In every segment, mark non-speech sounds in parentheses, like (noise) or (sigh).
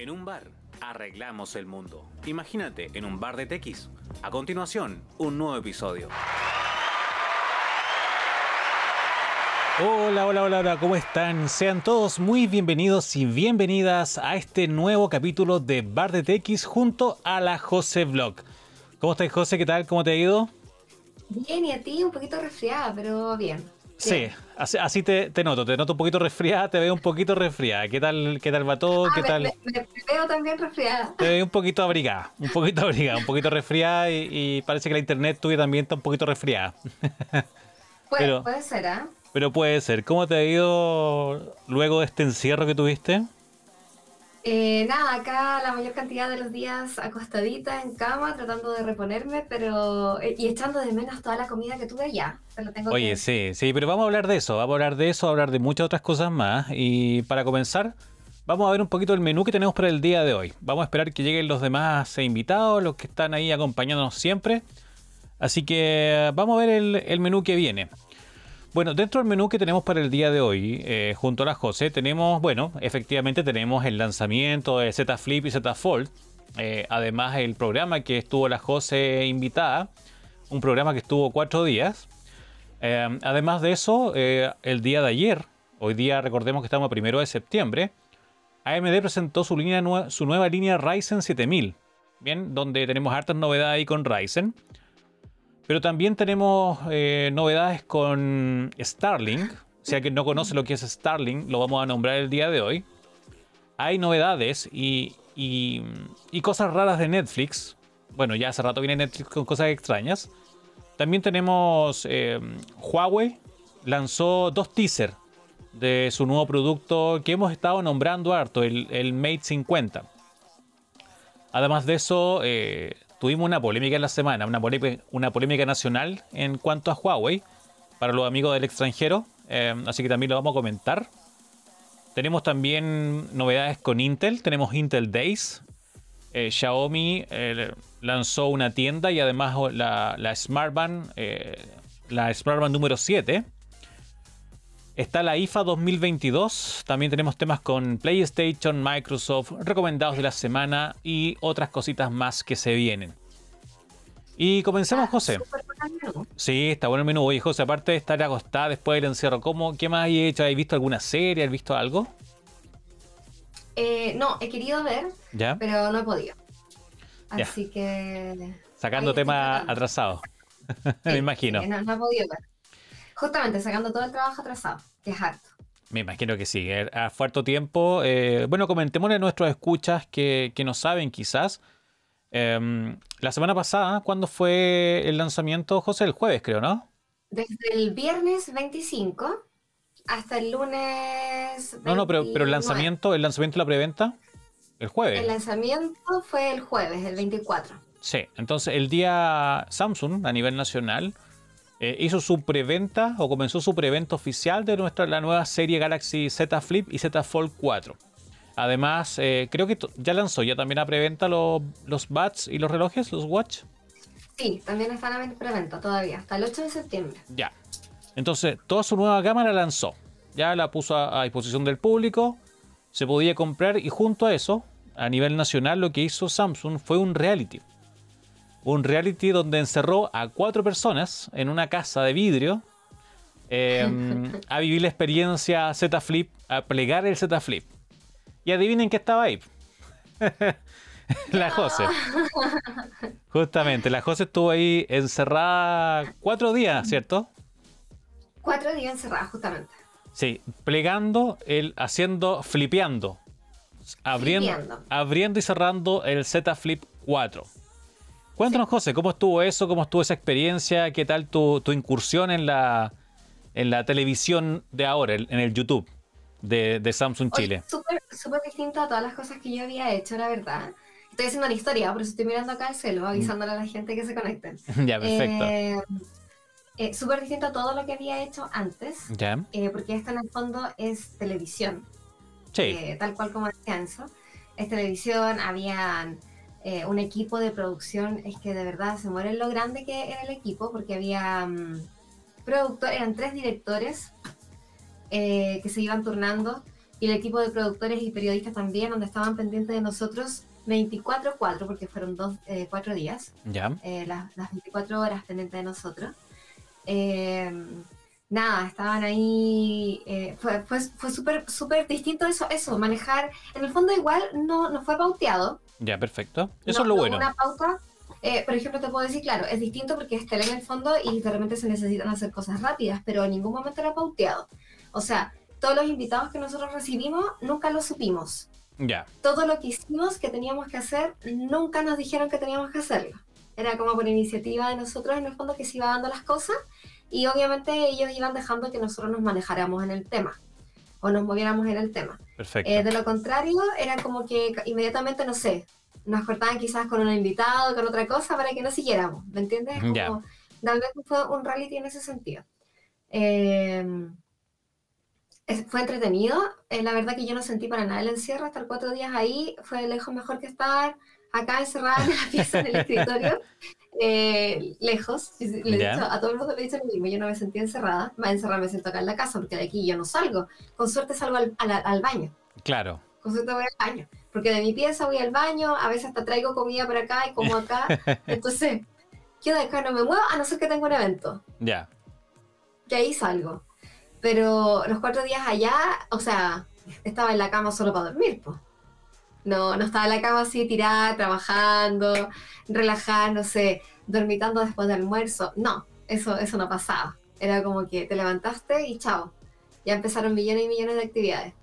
En un bar, arreglamos el mundo. Imagínate, en un bar de TX. A continuación, un nuevo episodio. Hola, hola, hola, hola, ¿cómo están? Sean todos muy bienvenidos y bienvenidas a este nuevo capítulo de Bar de TX junto a la José Vlog. ¿Cómo estás, José? ¿Qué tal? ¿Cómo te ha ido? Bien, y a ti un poquito resfriada, pero bien. Sí, así, te, noto, te noto un poquito resfriada, te veo un poquito resfriada. ¿Qué tal, qué tal va todo? Ah, ¿Qué tal? Me, veo también resfriada. Te veo un poquito abrigada, un poquito abrigada, un poquito resfriada y, parece que la internet tuya también está un poquito resfriada. Puede, puede ser, ¿ah? Pero puede ser. ¿Cómo te ha ido luego de este encierro que tuviste? Eh, nada, acá la mayor cantidad de los días acostadita en cama, tratando de reponerme, pero. Eh, y echando de menos toda la comida que tuve allá. Oye, sí, sí, pero vamos a hablar de eso, vamos a hablar de eso, a hablar de muchas otras cosas más. Y para comenzar, vamos a ver un poquito el menú que tenemos para el día de hoy. Vamos a esperar que lleguen los demás invitados, los que están ahí acompañándonos siempre. Así que vamos a ver el, el menú que viene. Bueno, dentro del menú que tenemos para el día de hoy, eh, junto a la José, tenemos, bueno, efectivamente tenemos el lanzamiento de Z Flip y Z Fold. Eh, además, el programa que estuvo la José invitada, un programa que estuvo cuatro días. Eh, además de eso, el día de ayer, hoy día recordemos que estamos a primero de septiembre, AMD presentó su, línea, su nueva línea Ryzen 7000. Bien, donde tenemos hartas novedades ahí con Ryzen. Pero también tenemos eh, novedades con Starlink. Si alguien no conoce lo que es Starlink, lo vamos a nombrar el día de hoy. Hay novedades y, cosas raras de Netflix. Bueno, ya hace rato viene Netflix con cosas extrañas. También tenemos eh, Huawei lanzó dos teasers de su nuevo producto que hemos estado nombrando harto, el, Mate 50. Además de eso, eh, tuvimos una polémica en la semana, una polémica, una polémica nacional en cuanto a Huawei para los amigos del extranjero, eh, así que también lo vamos a comentar. Tenemos también novedades con Intel, tenemos Intel Days. Eh, Xiaomi eh, lanzó una tienda y además la, la Smartband, la Smartband número 7. Está la IFA 2022. También tenemos temas con PlayStation, Microsoft, recomendados de la semana y otras cositas más que se vienen. Y comencemos, ah, José. Sí, está bueno el menú. Oye, José, aparte de estar acostada después del encierro, ¿cómo, ¿qué más has hecho? ¿Has visto alguna serie? ¿Has visto algo? Eh, no, he querido ver, pero no he podido. Así que. Sacando temas atrasados. (laughs) Me imagino. no, no he podido ver. Justamente, sacando todo el trabajo atrasado es harto. Me imagino que sí, eh, a fuerte tiempo. Eh, bueno, comentémosle a nuestros escuchas que, que no saben quizás. Em, la semana pasada, ¿cuándo fue el lanzamiento, José? El jueves, creo, ¿no? Desde el viernes 25 hasta el lunes. No, no, pero, pero el lanzamiento, el lanzamiento de la preventa, el jueves. El lanzamiento fue el jueves, el 24. Sí, entonces el día Samsung a nivel nacional eh, hizo su preventa o comenzó su preventa oficial de nuestra, la nueva serie Galaxy Z Flip y Z Fold 4. Además, eh, creo que ya lanzó ya también a preventa los, los bats y los relojes, los watch. Sí, también están a preventa todavía, hasta el 8 de septiembre. Ya. Entonces, toda su nueva cámara lanzó. Ya la puso a disposición del público. Se podía comprar y junto a eso, a nivel nacional, lo que hizo Samsung fue un reality un reality donde encerró a cuatro personas en una casa de vidrio em, (laughs) a vivir la experiencia Z Flip, a plegar el Z Flip. Y adivinen qué estaba ahí. (laughs) la Jose. (laughs) Justamente, la Jose estuvo ahí encerrada cuatro días, ¿cierto? Cuatro días encerrada, justamente. Sí, plegando, el, haciendo, flipeando. Abriendo, abriendo y cerrando el Z Flip 4. Cuéntanos, José, ¿cómo estuvo eso? ¿Cómo estuvo esa experiencia? ¿Qué tal tu, incursión en la, en la televisión de ahora, en el YouTube de, Samsung Chile? Súper distinto a todas las cosas que yo había hecho, la verdad. Estoy haciendo la historia, por eso estoy mirando acá el celo, avisándole a la gente que se conecten. (laughs) ya, perfecto. Eh, eh, súper distinto a todo lo que había hecho antes. Ya. Eh, porque esto en el fondo es televisión. Sí. tal cual como decía Enzo. Es televisión, habían eh, un equipo de producción, es que de verdad se muere lo grande que era el equipo, porque había um, productores, eran tres directores eh, que se iban turnando y el equipo de productores y periodistas también, donde estaban pendientes de nosotros 24-4, porque fueron dos, eh, cuatro días, Ya. las, las 24 horas pendientes de nosotros. Nada, estaban ahí, eh, fue, fue, fue súper súper distinto eso, eso, manejar, en el fondo igual no, no fue pauteado, Ya, perfecto. Eso no- es lo no bueno. Una pauta, eh, por ejemplo, te puedo decir, claro, es distinto porque es tele en el fondo y de repente se necesitan hacer cosas rápidas, pero en ningún momento era pauteado. O sea, todos los invitados que nosotros recibimos nunca lo supimos. Ya. Todo lo que hicimos que teníamos que hacer, nunca nos dijeron que teníamos que hacerlo. Era como por iniciativa de nosotros en el fondo que se iba dando las cosas y obviamente ellos iban dejando que nosotros nos manejáramos en el tema o nos moviéramos en el tema. Perfecto. Eh, de lo contrario, era como que inmediatamente, no sé, nos cortaban quizás con un invitado, con otra cosa, para que no siguiéramos, ¿me entiendes? Como, tal vez fue un reality en ese sentido. Eh, es- fue entretenido, eh, la verdad que yo no sentí para nada el encierro, estar cuatro días ahí fue lejos mejor que estar acá encerrada en la pieza, en el (laughs) escritorio, eh, lejos. Le dicho- a todo el mundo le he dicho lo mismo, yo no me sentí encerrada, más encerrada me siento acá en la casa, porque de aquí yo no salgo, con suerte salgo al- al- al baño Claro. con suerte voy al baño. Porque de mi pieza voy al baño, a veces hasta traigo comida por acá y como acá. (laughs) Entonces, yo de acá no me muevo a no ser que tenga un evento. Ya. Que ahí salgo. Pero los cuatro días allá, o sea, estaba en la cama solo para dormir, pues. No, no estaba en la cama así tirada, trabajando, relajándose, dormitando después del almuerzo. No, eso, eso no pasaba. Era como que te levantaste y chao. Ya empezaron millones y millones de actividades.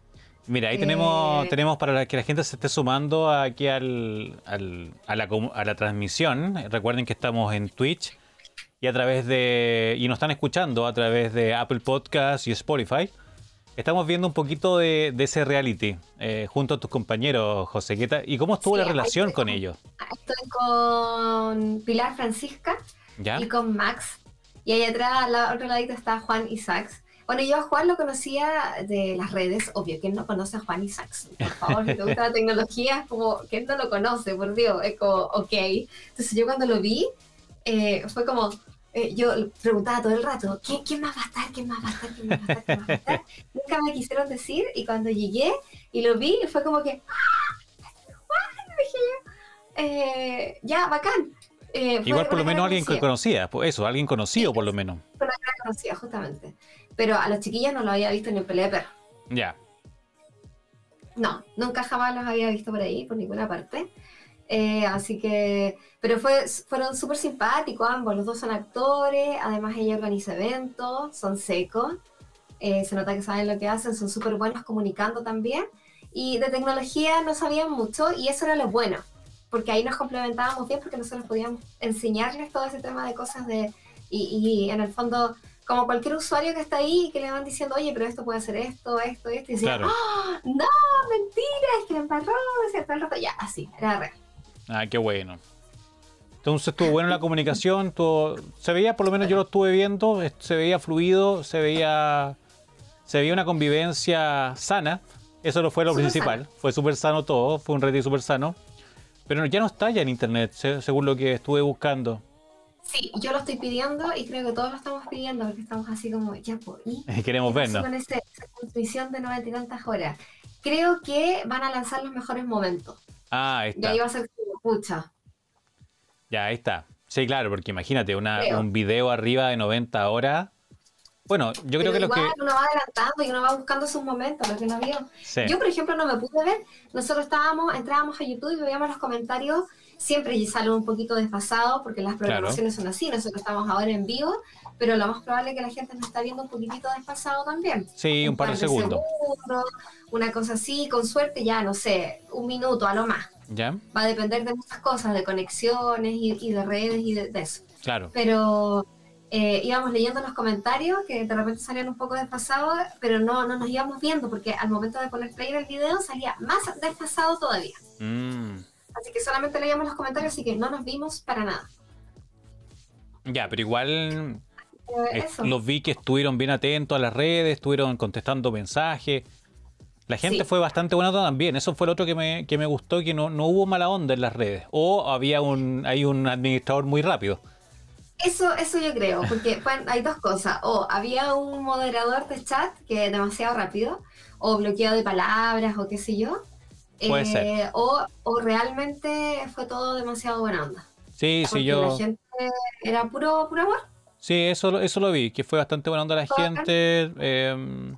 Mira, ahí tenemos, Eh, tenemos para que la gente se esté sumando aquí al, al- a, la, a la transmisión. Recuerden que estamos en Twitch y a través de. y nos están escuchando a través de Apple Podcasts y Spotify. Estamos viendo un poquito de, de ese reality eh, junto a tus compañeros, José. ¿qué tal? ¿Y cómo estuvo Sí, la relación con con- ellos? Estoy con Pilar Francisca ¿Ya? y con Max. Y ahí atrás, al otro ladito, está Juan Isaacs. Bueno, yo a Juan lo conocía de las redes, obvio, ¿quién no conoce a Juan Isaacs? Por favor, si te gusta la tecnología, es como, ¿quién no lo conoce? Por Dios, es como, ok. Entonces yo cuando lo vi, eh, fue como, eh, yo preguntaba todo el rato, ¿quién, quién más va a estar? ¿Quién más va a estar? ¿Quién más va a estar? ¿Quién más va a estar? (laughs) Nunca me quisieron decir y cuando llegué y lo vi, fue como que, ¡ah! Yo. Eh, ya, bacán. Eh, Igual por lo menos alguien que conocía, pues eso, alguien conocido por lo menos. una cara conocida, justamente. Pero a los chiquillos no lo había visto ni en pelea de perro. Ya. No, nunca jamás los había visto por ahí, por ninguna parte. Eh, así que, pero fue, fueron súper simpáticos ambos, los dos son actores, además ella organiza eventos, son secos, eh, se nota que saben lo que hacen, son súper buenos comunicando también. Y de tecnología no sabían mucho y eso era lo bueno, porque ahí nos complementábamos bien porque nosotros podíamos enseñarles todo ese tema de cosas de... Y, y en el fondo, como cualquier usuario que está ahí y que le van diciendo, oye, pero esto puede hacer esto, esto, esto, y decían, Claro. ¡Ah! no, mentira, es que la embarró, decía todo el rato, ya, así, era real. Ah, qué bueno. Entonces estuvo bueno la comunicación, estuvo- se veía, por lo menos yo lo estuve viendo, se veía fluido, se veía, se veía una convivencia sana. Eso no fue lo principal, fue súper sano todo, fue un retiro súper sano. Pero ya no está ya en internet, se- según lo que estuve buscando. Sí, yo lo estoy pidiendo y creo que todos lo estamos pidiendo porque estamos así como, ya, pues, ¿y? (laughs) Queremos ¿Qué pasó vernos. con ese- esa transmisión de noventa y tantas horas? Creo que van a lanzar los mejores momentos. Ah, ahí Y está. ahí va a ser pucha. Ya, ahí está. Sí, claro, porque imagínate, una- Creo. un video arriba de 90 horas. Bueno, yo creo Pero que lo que... uno va adelantando y uno va buscando sus momentos, lo que no vio. Sí. Yo, por ejemplo, no me pude ver. Nosotros estábamos, entrábamos a YouTube y veíamos los comentarios. Siempre salen un poquito desfasados porque las programaciones son así. Nosotros estamos ahora en vivo, pero lo más probable es que la gente nos está viendo un poquitito desfasado también. Sí, un par de segundos. segundos, una cosa así, con suerte ya, no sé, un minuto a lo más. ¿Ya? Va a depender de muchas cosas, de conexiones y, y de redes y de, de eso. Claro. Pero eh, íbamos leyendo los comentarios que de repente salían un poco desfasados, pero no, no nos íbamos viendo porque al momento de poner play en el video salía más desfasado todavía. Mm. Así que solamente leíamos los comentarios, así que no nos vimos para nada. Ya, pero igual Eh. Los vi que estuvieron bien atentos a las redes, estuvieron contestando mensajes. La gente Sí. fue bastante buena también. Eso fue lo otro que me, que me gustó, que no, no hubo mala onda en las redes. O había un, hay un administrador muy rápido. Eso, eso yo creo, porque (laughs) bueno, hay dos cosas. O había un moderador de chat que es demasiado rápido, o bloqueo de palabras o qué sé yo. Puede Eh, ser. O, o realmente fue todo demasiado buena onda. Sí, sí, yo. la gente era puro, puro amor. Sí, eso, lo- eso lo vi, que fue bastante buena onda la gente. eh,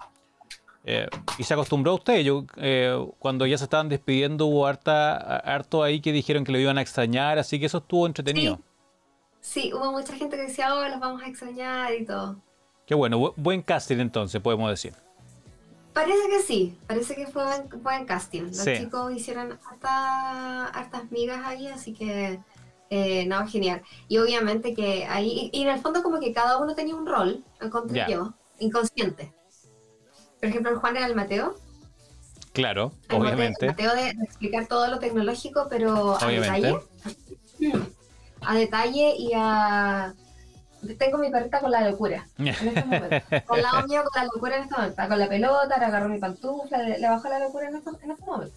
eh, y se acostumbró a usted. Yo, eh, cuando ya se estaban despidiendo, hubo harta, harto ahí que dijeron que lo iban a extrañar, así que eso estuvo entretenido. Sí, hubo mucha gente que decía, oh, los vamos a extrañar y todo. Qué bueno, bu- buen casting entonces, podemos decir. Parece que sí, parece que fue buen, buen casting. Los Sí. chicos hicieron harta- hartas migas ahí, así que eh, no, genial. Y obviamente que ahí, y, en el fondo como que cada uno tenía un rol, encontré Ya. yo, inconsciente. Por ejemplo, el Juan era el Mateo. Claro, El Mateo- obviamente. el Mateo de, explicar todo lo tecnológico, pero a Obviamente. detalle. A detalle y a... Tengo mi perrita con la locura. en este momento. Al lado mío con la locura en este momento. Con la pelota, le agarró mi pantufla, le, bajó la locura en este, en este momento.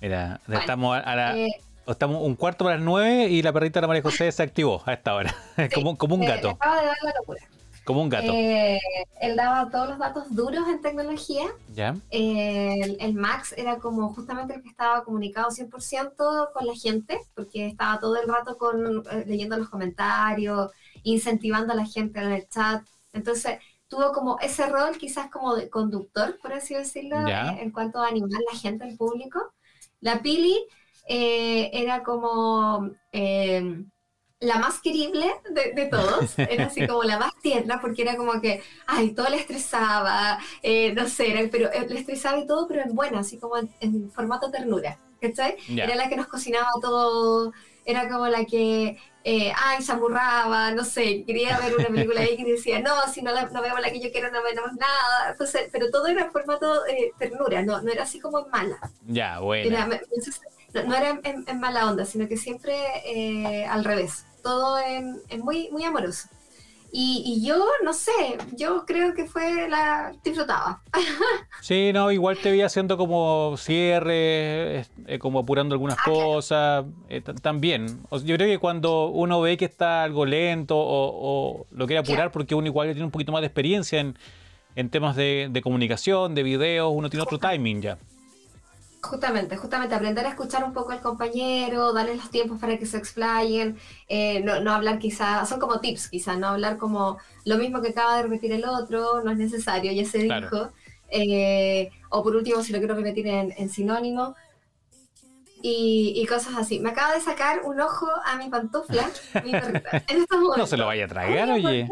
Mira, Bueno, estamos a, a la- Eh, estamos un cuarto para las nueve y la perrita de la María José se activó a esta hora. (laughs) como, como un eh, gato, acaba de dar la locura. Como un gato. Eh, él daba todos los datos duros en tecnología. ¿Ya? Eh, el, el Max era como justamente el que estaba comunicado 100% con la gente, porque estaba todo el rato con, eh, leyendo los comentarios, incentivando a la gente en el chat. Entonces tuvo como ese rol quizás como de conductor, por así decirlo, Ya. eh, en cuanto a animar a la gente, al público. La Pili era como... eh, la más querible de, de todos, era así como la más tierna, porque era como que, ay, todo le estresaba, eh, no sé, era- pero eh, le estresaba y todo, pero en buena, así como en, en formato ternura, ¿cachai? Ya. Era la que nos cocinaba todo, era como la que, eh, ay, se amurraba, no sé, quería ver una película ahí que decía, no, si no, la, no vemos la que yo quiero, no vemos nada, entonces, pero todo era en formato eh, ternura, no, no era así como mala. Ya, bueno. No era en, en mala onda, sino que siempre eh, al revés, todo en, en muy, muy amoroso. Y, y yo, no sé, yo creo que fue la... disfrutaba. (laughs) Sí, no, igual te vi haciendo como cierre, eh, como apurando algunas Ah, claro. cosas, eh, también. O sea, yo creo que cuando uno ve que está algo lento o, o lo quiere apurar Claro. porque uno igual tiene un poquito más de experiencia en, en temas de, de comunicación, de videos, uno tiene otro timing ya. Justamente, justamente aprender a escuchar un poco al compañero, darle los tiempos para que se explayen, eh, no, no hablar quizá, son como tips quizá, no hablar como lo mismo que acaba de repetir el otro, no es necesario, ya se Claro. dijo. Eh, o por último, si lo quiero repetir en, en sinónimo. Y, y cosas así. Me acaba de sacar un ojo a mi pantufla, (laughs) mi. No se lo vaya a tragar, oye.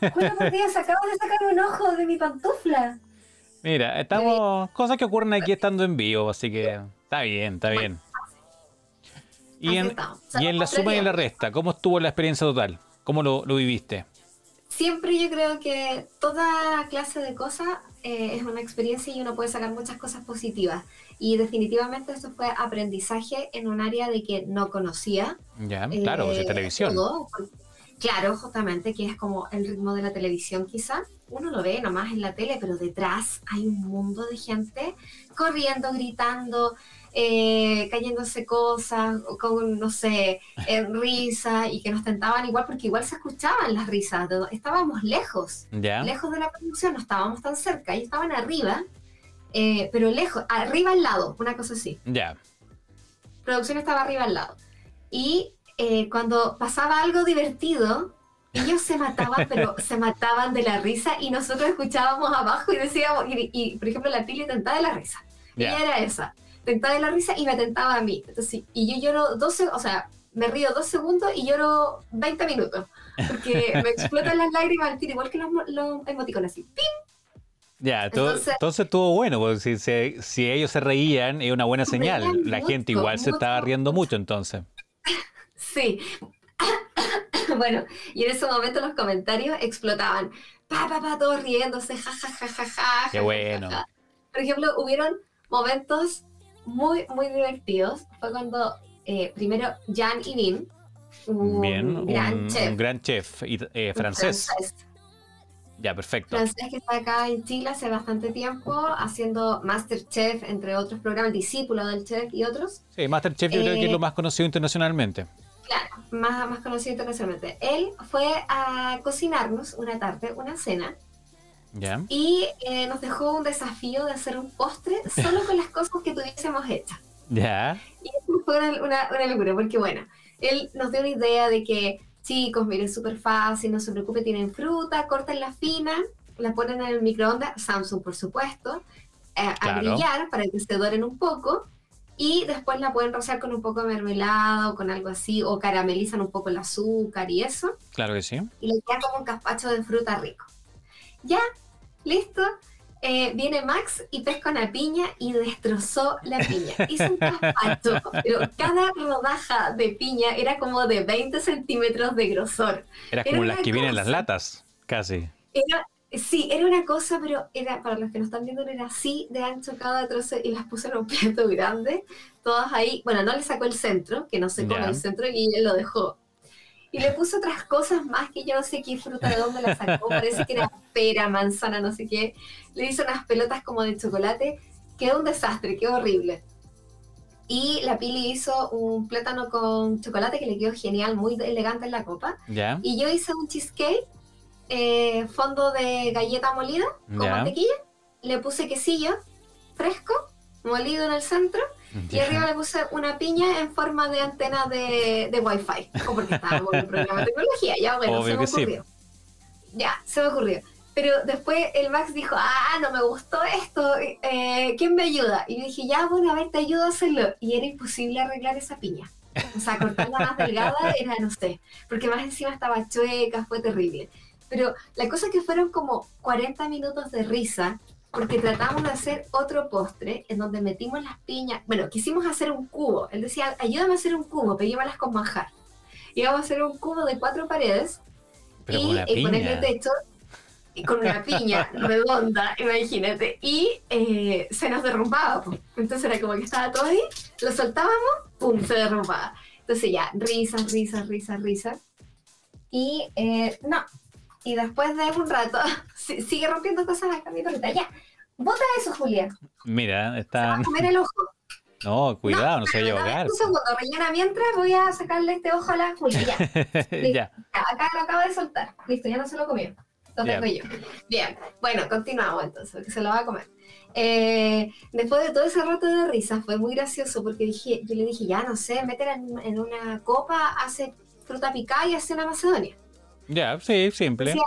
Por Dios, acabas de sacar un ojo de mi pantufla. Mira, estamos. Cosas que ocurren aquí estando en vivo, así que está bien, está bien. Y en, y en la suma y en la resta, ¿cómo estuvo la experiencia total? ¿Cómo lo, lo viviste? Siempre yo creo que toda clase de cosas eh, es una experiencia y uno puede sacar muchas cosas positivas. Y definitivamente esto fue aprendizaje en un área de que no conocía. Ya, claro, pues eh, es televisión. todo. Claro, justamente, que es como el ritmo de la televisión quizá. Uno lo ve nomás en la tele, pero detrás hay un mundo de gente corriendo, gritando, eh, cayéndose cosas, con, no sé, en risa, y que nos tentaban igual, porque igual se escuchaban las risas. Estábamos lejos, Ya, lejos de la producción, no estábamos tan cerca, ellos estaban arriba, eh, pero lejos, arriba al lado, una cosa así ya. producción estaba arriba al lado. Y eh, cuando pasaba algo divertido, ellos se mataban, pero (laughs) se mataban de la risa y nosotros escuchábamos abajo y decíamos, y, y, por ejemplo la Pili tentaba de la risa. Ya. Ella era esa, tentaba de la risa y me tentaba a mí. Entonces, y yo lloro 12, o sea, me río dos segundos y lloro 20 minutos. Porque me explotan las lágrimas al tiro, igual que los, los emoticones así. ¡pim! Ya, to- Entonces- entonces estuvo bueno, porque si, se- si ellos se reían, es una buena Se señal. La gente mucho, igual se mucho, estaba riendo mucho entonces. (laughs) Sí. (coughs) bueno, y en ese momento los comentarios explotaban. Pa, pa, pa, todos riéndose, ja, ja, ja, ja, ja. Qué bueno. ja, ja. Por ejemplo, hubieron momentos muy, muy divertidos. Fue cuando eh, primero Jan y Vin, un Bien, gran un, chef un gran chef eh, francés. francés, Ya, perfecto. francés que está acá en Chile hace bastante tiempo haciendo Masterchef, entre otros programas, discípulo del chef y otros. Sí, Masterchef yo creo que es Eh, lo más conocido internacionalmente. Claro, más, más conocido internacionalmente. Él fue a cocinarnos una tarde, una cena, Ya. Y eh, nos dejó un desafío de hacer un postre solo con las cosas que tuviésemos hechas. Ya. Y eso fue una, una, una locura, porque bueno, él nos dio una idea de que, chicos, miren, súper fácil, no se preocupe, tienen fruta, cortan la fina, la ponen en el microondas, Samsung por supuesto, eh, a Claro. brillar para que se doren un poco, y después la pueden rociar con un poco de mermelada o con algo así, o caramelizan un poco el azúcar y eso, Claro que sí. y le queda como un gazpacho de fruta rico. Ya, listo. eh, viene Max y pesca una piña y destrozó la piña. (laughs) Hizo un gazpacho, pero cada rodaja de piña era como de 20 centímetros de grosor. Era como las que vienen en las latas, casi. Era, sí, era una cosa, pero era, para los que no están viendo, era así de ancho cada trozo y las puso en un plato grande, todas ahí. Bueno, no le sacó el centro, que no se come Ya. el centro, y él lo dejó. Y le puso otras cosas más que yo no sé qué fruta de dónde la sacó, parece que era pera, manzana, no sé qué. Le hizo unas pelotas como de chocolate, quedó un desastre, quedó horrible. Y la Pili hizo un plátano con chocolate que le quedó genial, muy elegante en la copa. Ya. Y yo hice un cheesecake, eh, fondo de galleta molida con mantequilla. Le puse quesillo fresco, molido en el centro. Y Ya. arriba le puse una piña en forma de antena de, de Wi-Fi. O porque estábamos en un programa de tecnología. Ya, bueno, Obvio se me sí. ocurrió. Ya, se me ocurrió. Pero después el Max dijo, ah, no me gustó esto, eh, ¿quién me ayuda? Y yo dije, ya, bueno, a ver, te ayudo a hacerlo. Y era imposible arreglar esa piña. O sea, cortarla más delgada era, no sé, porque más encima estaba chueca, fue terrible. Pero la cosa es que fueron como 40 minutos de risa, porque tratamos de hacer otro postre en donde metimos las piñas. Bueno, quisimos hacer un cubo. Él decía, ayúdame a hacer un cubo, pero llévalas con manjar. Íbamos a hacer un cubo de cuatro paredes Pero y eh, ponerle techo y con una piña (laughs) redonda, imagínate. Y eh, se nos derrumbaba. po. Entonces era como que estaba todo ahí, lo soltábamos, ¡pum! se derrumbaba. Entonces ya, risas, risas, risas, risas. Y eh, no. Y después de un rato, (laughs) si- sigue rompiendo cosas acá mi perrita. Ya, bota eso, Julia. Mira, Va a comer el ojo. No, cuidado, no, se vaya a ahogar. Un segundo, rellena mientras voy a sacarle este ojo a la Julia. Ya. (laughs) ya. Acá lo acaba de soltar. Listo, ya no se lo comió. Lo tengo yo. Bien, bueno, continuamos entonces, porque se lo va a comer. Eh, después de todo ese rato de risa, fue muy gracioso porque dije, yo le dije, ya no sé, métela en, en una copa, hace fruta picada y hace una macedonia. Ya, sí, simple.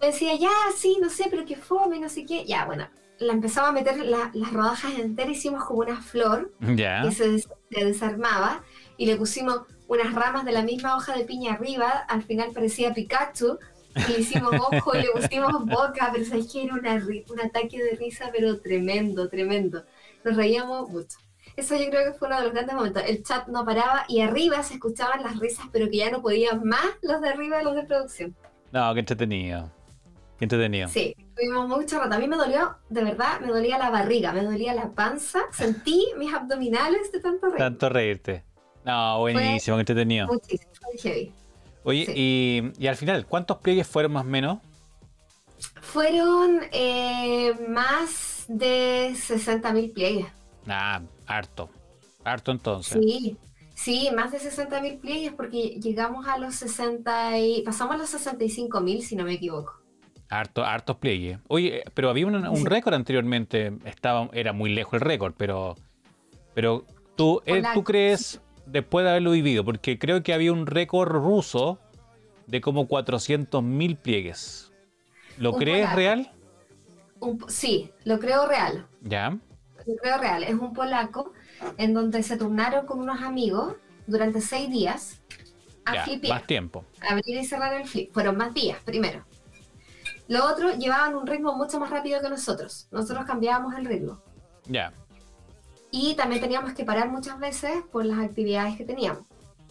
Me decía, ya, sí, no sé, pero que fome, no sé qué. Ya, bueno, la empezaba a meter la- las rodajas enteras, hicimos como una flor que se, des- se desarmaba y le pusimos unas ramas de la misma hoja de piña arriba, al final parecía Pikachu, y le hicimos ojo y le pusimos boca, pero sabes que era una un ataque de risa, pero tremendo, tremendo. Nos reíamos mucho. Eso yo creo que fue uno de los grandes momentos. El chat no paraba y arriba se escuchaban las risas, pero que ya no podían más los de arriba de los de producción. No, qué entretenido. Qué entretenido. Sí, tuvimos mucho rato. A mí me dolió, de verdad, me dolía la barriga, me dolía la panza, sentí mis abdominales de tanto reír. Tanto reírte. No, buenísimo, qué entretenido. Muchísimo, heavy. Oye, sí. y, y al final, ¿cuántos pliegues fueron más o menos? Fueron eh, más de 60.000 pliegues. Ah, harto. Harto entonces. Sí, sí, más de 60.000 pliegues porque llegamos a los 60 y pasamos a los 65.000 si no me equivoco. Harto, hartos pliegues. Oye, pero había un, un Sí. récord anteriormente. Estaba, era muy lejos el récord, pero. Pero tú, eh, tú crees, después de haberlo vivido, porque creo que había un récord ruso de como 400.000 pliegues. ¿Lo Un crees polaco. real? Un sí, lo creo real. Ya. Creo real. Es un polaco en donde se turnaron con unos amigos durante seis días a Ya, flipear. más tiempo. abrir y cerrar el flip. Fueron más días, primero. Lo otro, llevaban un ritmo mucho más rápido que nosotros. Nosotros cambiábamos el ritmo. Ya. Y también teníamos que parar muchas veces por las actividades que teníamos.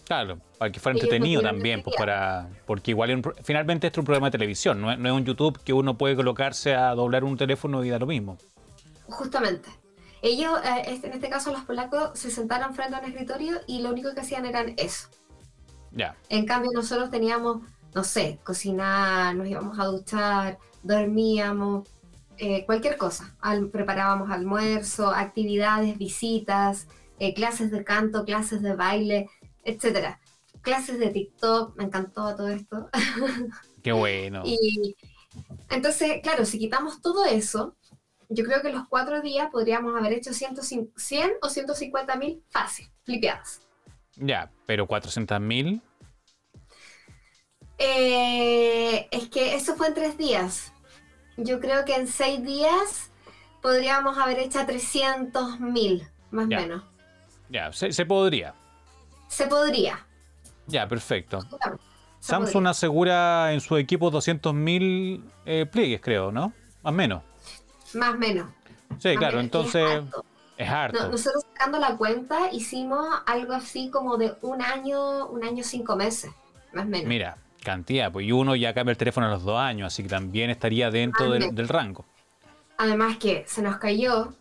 Claro, para que fuera Ellos entretenido también, pues para, porque igual un finalmente esto es un programa de televisión, no es, no es un YouTube que uno puede colocarse a doblar un teléfono y da lo mismo. Justamente. Ellos, eh, este- en este caso los polacos, se sentaron frente a un escritorio y lo único que hacían eran eso. Ya, En cambio nosotros teníamos, no sé, cocinar, nos íbamos a duchar, dormíamos, eh, cualquier cosa. Al- preparábamos almuerzo, actividades, visitas, eh, clases de canto, clases de baile, etcétera. Clases de TikTok, me encantó todo esto. (laughs) qué bueno. Y Entonces, claro, si quitamos todo eso, yo creo que en los cuatro días podríamos haber hecho 100, 100 o 150 mil fácil, flipeadas. Ya, pero 400 mil. Eh, es que eso fue en tres días. Yo creo que en seis días podríamos haber hecho 300 mil, más o menos. Ya, se, podría. Se podría. Ya, perfecto. Samsung asegura en su equipo 200 mil eh, pliegues, creo, ¿no? Más o menos. Más o menos. Sí, claro, entonces es harto. nosotros sacando la cuenta hicimos algo así como de un año, un año cinco meses, más o menos. Mira, cantidad, pues y uno ya cambia el teléfono a los dos años, así que también estaría dentro del, rango. Además que se nos cayó,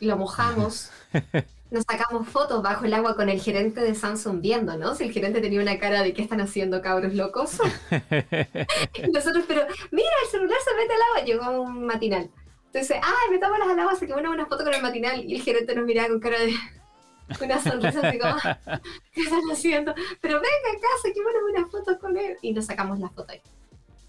lo mojamos, (laughs) nos sacamos fotos bajo el agua con el gerente de Samsung viendo, ¿no? Si el gerente tenía una cara de qué están haciendo cabros locos. (laughs) (laughs) y nosotros, pero mira, el celular se mete al agua, llegó un matinal. Entonces, ay, metámonos al agua, se quedó una foto con el matinal y el gerente nos miraba con cara de (laughs) una sonrisa así como, ¿qué están haciendo? Pero venga acá, saquémonos una foto con él. Y nos sacamos la foto ahí.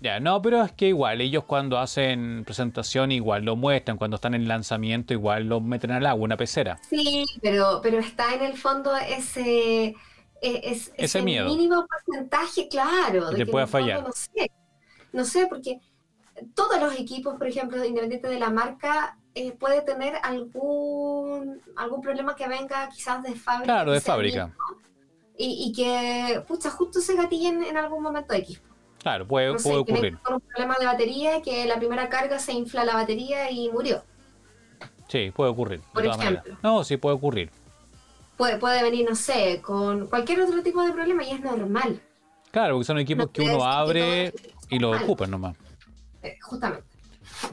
Ya, no, pero es que igual, ellos cuando hacen presentación igual lo muestran, cuando están en lanzamiento igual lo meten al agua, una pecera. Sí, pero, pero está en el fondo ese, e, ese mínimo porcentaje, claro. de que pueda fallar. no sé, no sé, porque todos los equipos, por ejemplo, independiente de la marca, eh, puede tener algún, algún problema que venga quizás de fábrica. Claro, de fábrica. y, que, pucha, justo se gatillen en algún momento X. Claro, puede, puede ocurrir. un problema de batería, que la primera carga se infla la batería y murió. Sí, puede ocurrir. Por ejemplo. No, sí puede ocurrir. Puede, puede venir, no sé, con cualquier otro tipo de problema y es normal. Claro, porque son equipos que uno abre y lo ocupa nomás. Eh, justamente.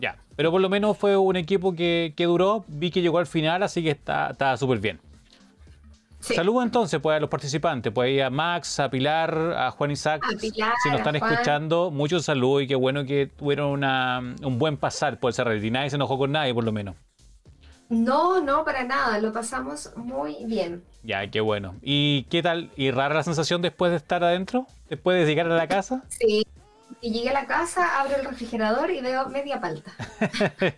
Ya, pero por lo menos fue un equipo que, duró, vi que llegó al final, así que está súper bien. Saludos entonces pues, a los participantes, pues a Max, a Pilar, a Juan Isaac. si nos están escuchando, muchos saludos y qué bueno que tuvieron un buen pasar por ese reality. Nadie se enojó con nadie, por lo menos. No, no, para nada, lo pasamos muy bien. Ya, qué bueno. ¿Y qué tal? ¿Y rara la sensación después de estar adentro? ¿Después de llegar a la casa? Sí, y llegué a la casa, abro el refrigerador y veo media palta. (laughs)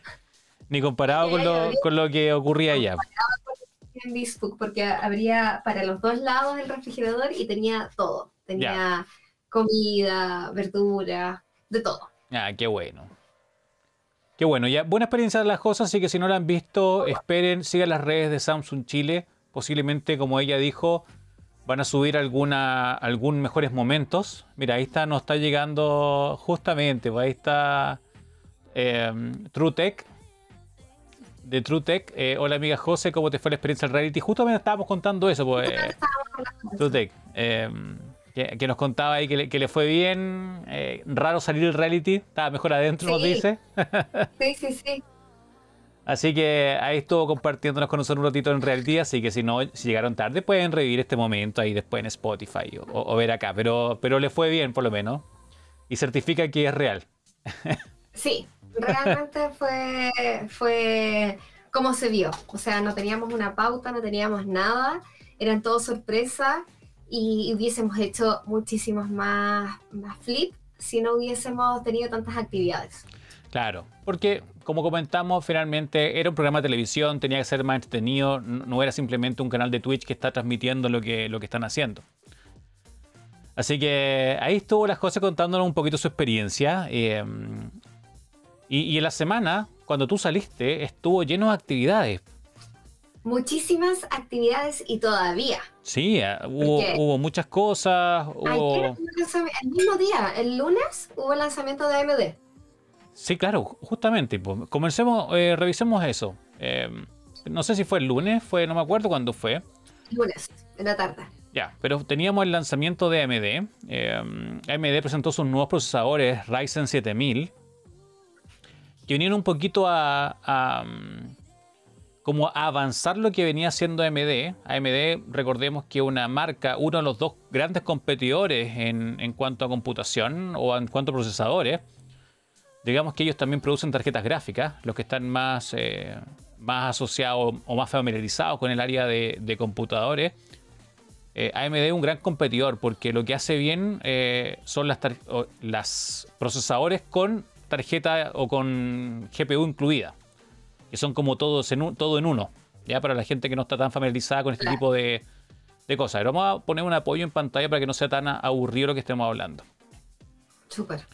Ni comparado con lo, con lo, que ocurría allá. En Facebook, porque abría para los dos lados el refrigerador y tenía todo. Tenía comida, verdura, de todo. Ah, qué bueno. Qué bueno, ya buena experiencia de las cosas, así que si no la han visto, esperen, sigan las redes de Samsung Chile. Posiblemente, como ella dijo, van a subir alguna, algún mejores momentos. Mira, ahí está, nos está llegando justamente, pues ahí está eh, TrueTech. De TrueTech. Eh, hola amiga José, ¿cómo te fue la experiencia del reality? Justamente estábamos contando eso, pues. Eh, TrueTech. Em, que, nos contaba ahí que le, que le fue bien. Eh, raro salir del reality. Estaba mejor adentro, nos dice. sí, sí, sí. Así que ahí estuvo compartiéndonos con nosotros un ratito en realidad, así que si no, si llegaron tarde, pueden revivir este momento ahí después en Spotify o, ver acá. Pero, pero le fue bien, por lo menos. Y certifica que es real. (laughs) Sí, realmente fue, fue como se vio. O sea, no teníamos una pauta, no teníamos nada. Eran todo sorpresa y hubiésemos hecho muchísimos más, más flip si no hubiésemos tenido tantas actividades. Claro, porque como comentamos, finalmente era un programa de televisión, tenía que ser más entretenido, no era simplemente un canal de Twitch que está transmitiendo lo que, lo que están haciendo. Así que ahí estuvo las cosas contándonos un poquito su experiencia. Em, y, en la semana, cuando tú saliste, estuvo lleno de actividades. Muchísimas actividades y todavía. Sí, eh, hubo, muchas cosas. el mismo día, el lunes, hubo el lanzamiento de AMD. Sí, claro, justamente. Pues, comencemos, eh, revisemos eso. Eh, no sé si fue el lunes, fue, no me acuerdo cuándo fue. Lunes, en la tarde. Ya, pero teníamos el lanzamiento de AMD. Eh, AMD presentó sus nuevos procesadores Ryzen 7000 que vinieron un poquito a, mm, como a avanzar lo que venía haciendo AMD. AMD, recordemos que una marca, uno de los dos grandes competidores en, en cuanto a computación o en cuanto a procesadores digamos que ellos también producen tarjetas gráficas, los que están más, eh, más asociados o más familiarizados con el área de, computadores. Eh, AMD es un gran competidor porque lo que hace bien eh, son las, las procesadores con tarjeta o con GPU incluida, que son como todos en todo en uno, ya para la gente que no está tan familiarizada con este tipo de, cosas. Pero vamos a poner un apoyo en pantalla para que no sea tan aburrido lo que estemos hablando. Súper.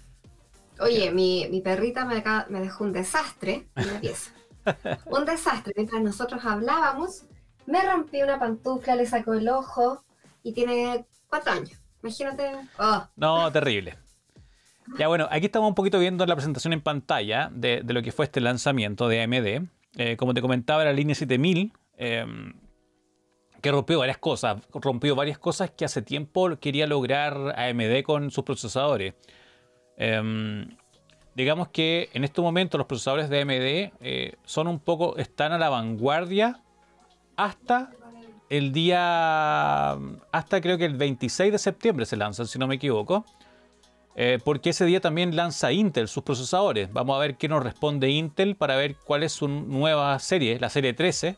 Oye, mi, perrita me, me, dejó un desastre en la pieza. (laughs) un desastre. Mientras nosotros hablábamos, me rompí una pantufla, le sacó el ojo y tiene cuatro años. Imagínate. Oh. No, terrible. Ya bueno, aquí estamos un poquito viendo la presentación en pantalla de, lo que fue este lanzamiento de AMD. Eh, como te comentaba, la línea 7000, em, que rompió varias cosas. Rompió varias cosas que hace tiempo quería lograr AMD con sus procesadores. Em, digamos que en este momento los procesadores de AMD eh, son un poco, están a la vanguardia hasta el día, hasta creo que el 26 de septiembre se lanzan, si no me equivoco. Eh, porque ese día también lanza Intel sus procesadores. Vamos a ver qué nos responde Intel para ver cuál es su nueva serie, la serie 13.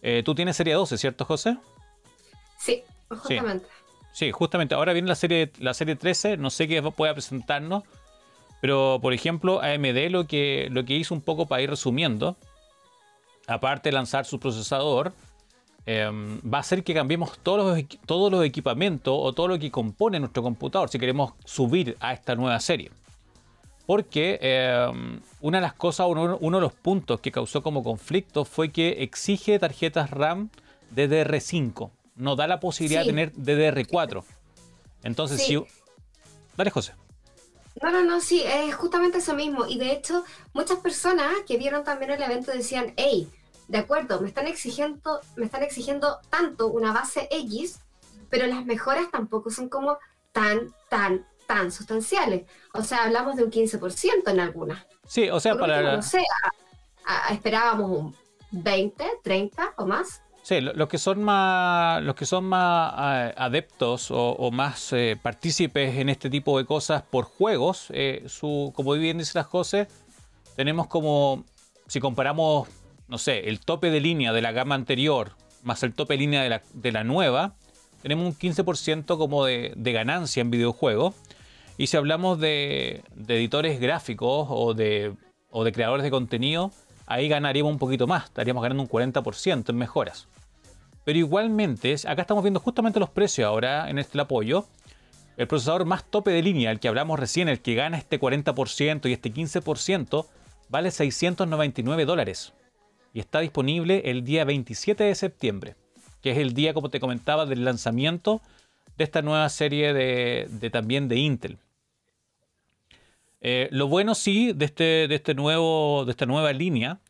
Eh, tú tienes serie 12, ¿cierto, José? Sí, justamente. Sí, justamente. Ahora viene la serie, la serie 13, no sé qué pueda presentarnos, pero por ejemplo, AMD lo que, lo que hizo un poco para ir resumiendo, aparte de lanzar su procesador, em, va a ser que cambiemos todos los, todos los equipamientos o todo lo que compone nuestro computador si queremos subir a esta nueva serie. Porque em, una de las cosas, uno, uno, de los puntos que causó como conflicto fue que exige tarjetas RAM DDR5 nos da la posibilidad de tener DDR4. Entonces, si... Dale, José. No, no, no, sí, es justamente eso mismo. Y de hecho, muchas personas que vieron también el evento decían, hey, de acuerdo, me están exigiendo, me están exigiendo tanto una base X, pero las mejoras tampoco son como tan, tan, tan sustanciales. O sea, hablamos de un 15% en algunas. Sí, o sea, para... No sé, esperábamos un 20, 30 o más. Sí, los que son más, los que son más eh, adeptos o, más eh, partícipes en este tipo de cosas por juegos, eh, su, como bien dice la José, tenemos como, si comparamos, no sé, el tope de línea de la gama anterior más el tope de línea de la, de la nueva, tenemos un 15% como de, ganancia en videojuegos. Y si hablamos de, de editores gráficos o de, o de creadores de contenido, ahí ganaríamos un poquito más, estaríamos ganando un 40% en mejoras. Pero igualmente, acá estamos viendo justamente los precios ahora en este apoyo. El procesador más tope de línea, el que hablamos recién, el que gana este 40% y este 15%, vale 699 dólares. Y está disponible el día 27 de septiembre, que es el día, como te comentaba, del lanzamiento de esta nueva serie de, también de Intel. Eh, lo bueno sí de, este, de, este nuevo, de esta nueva línea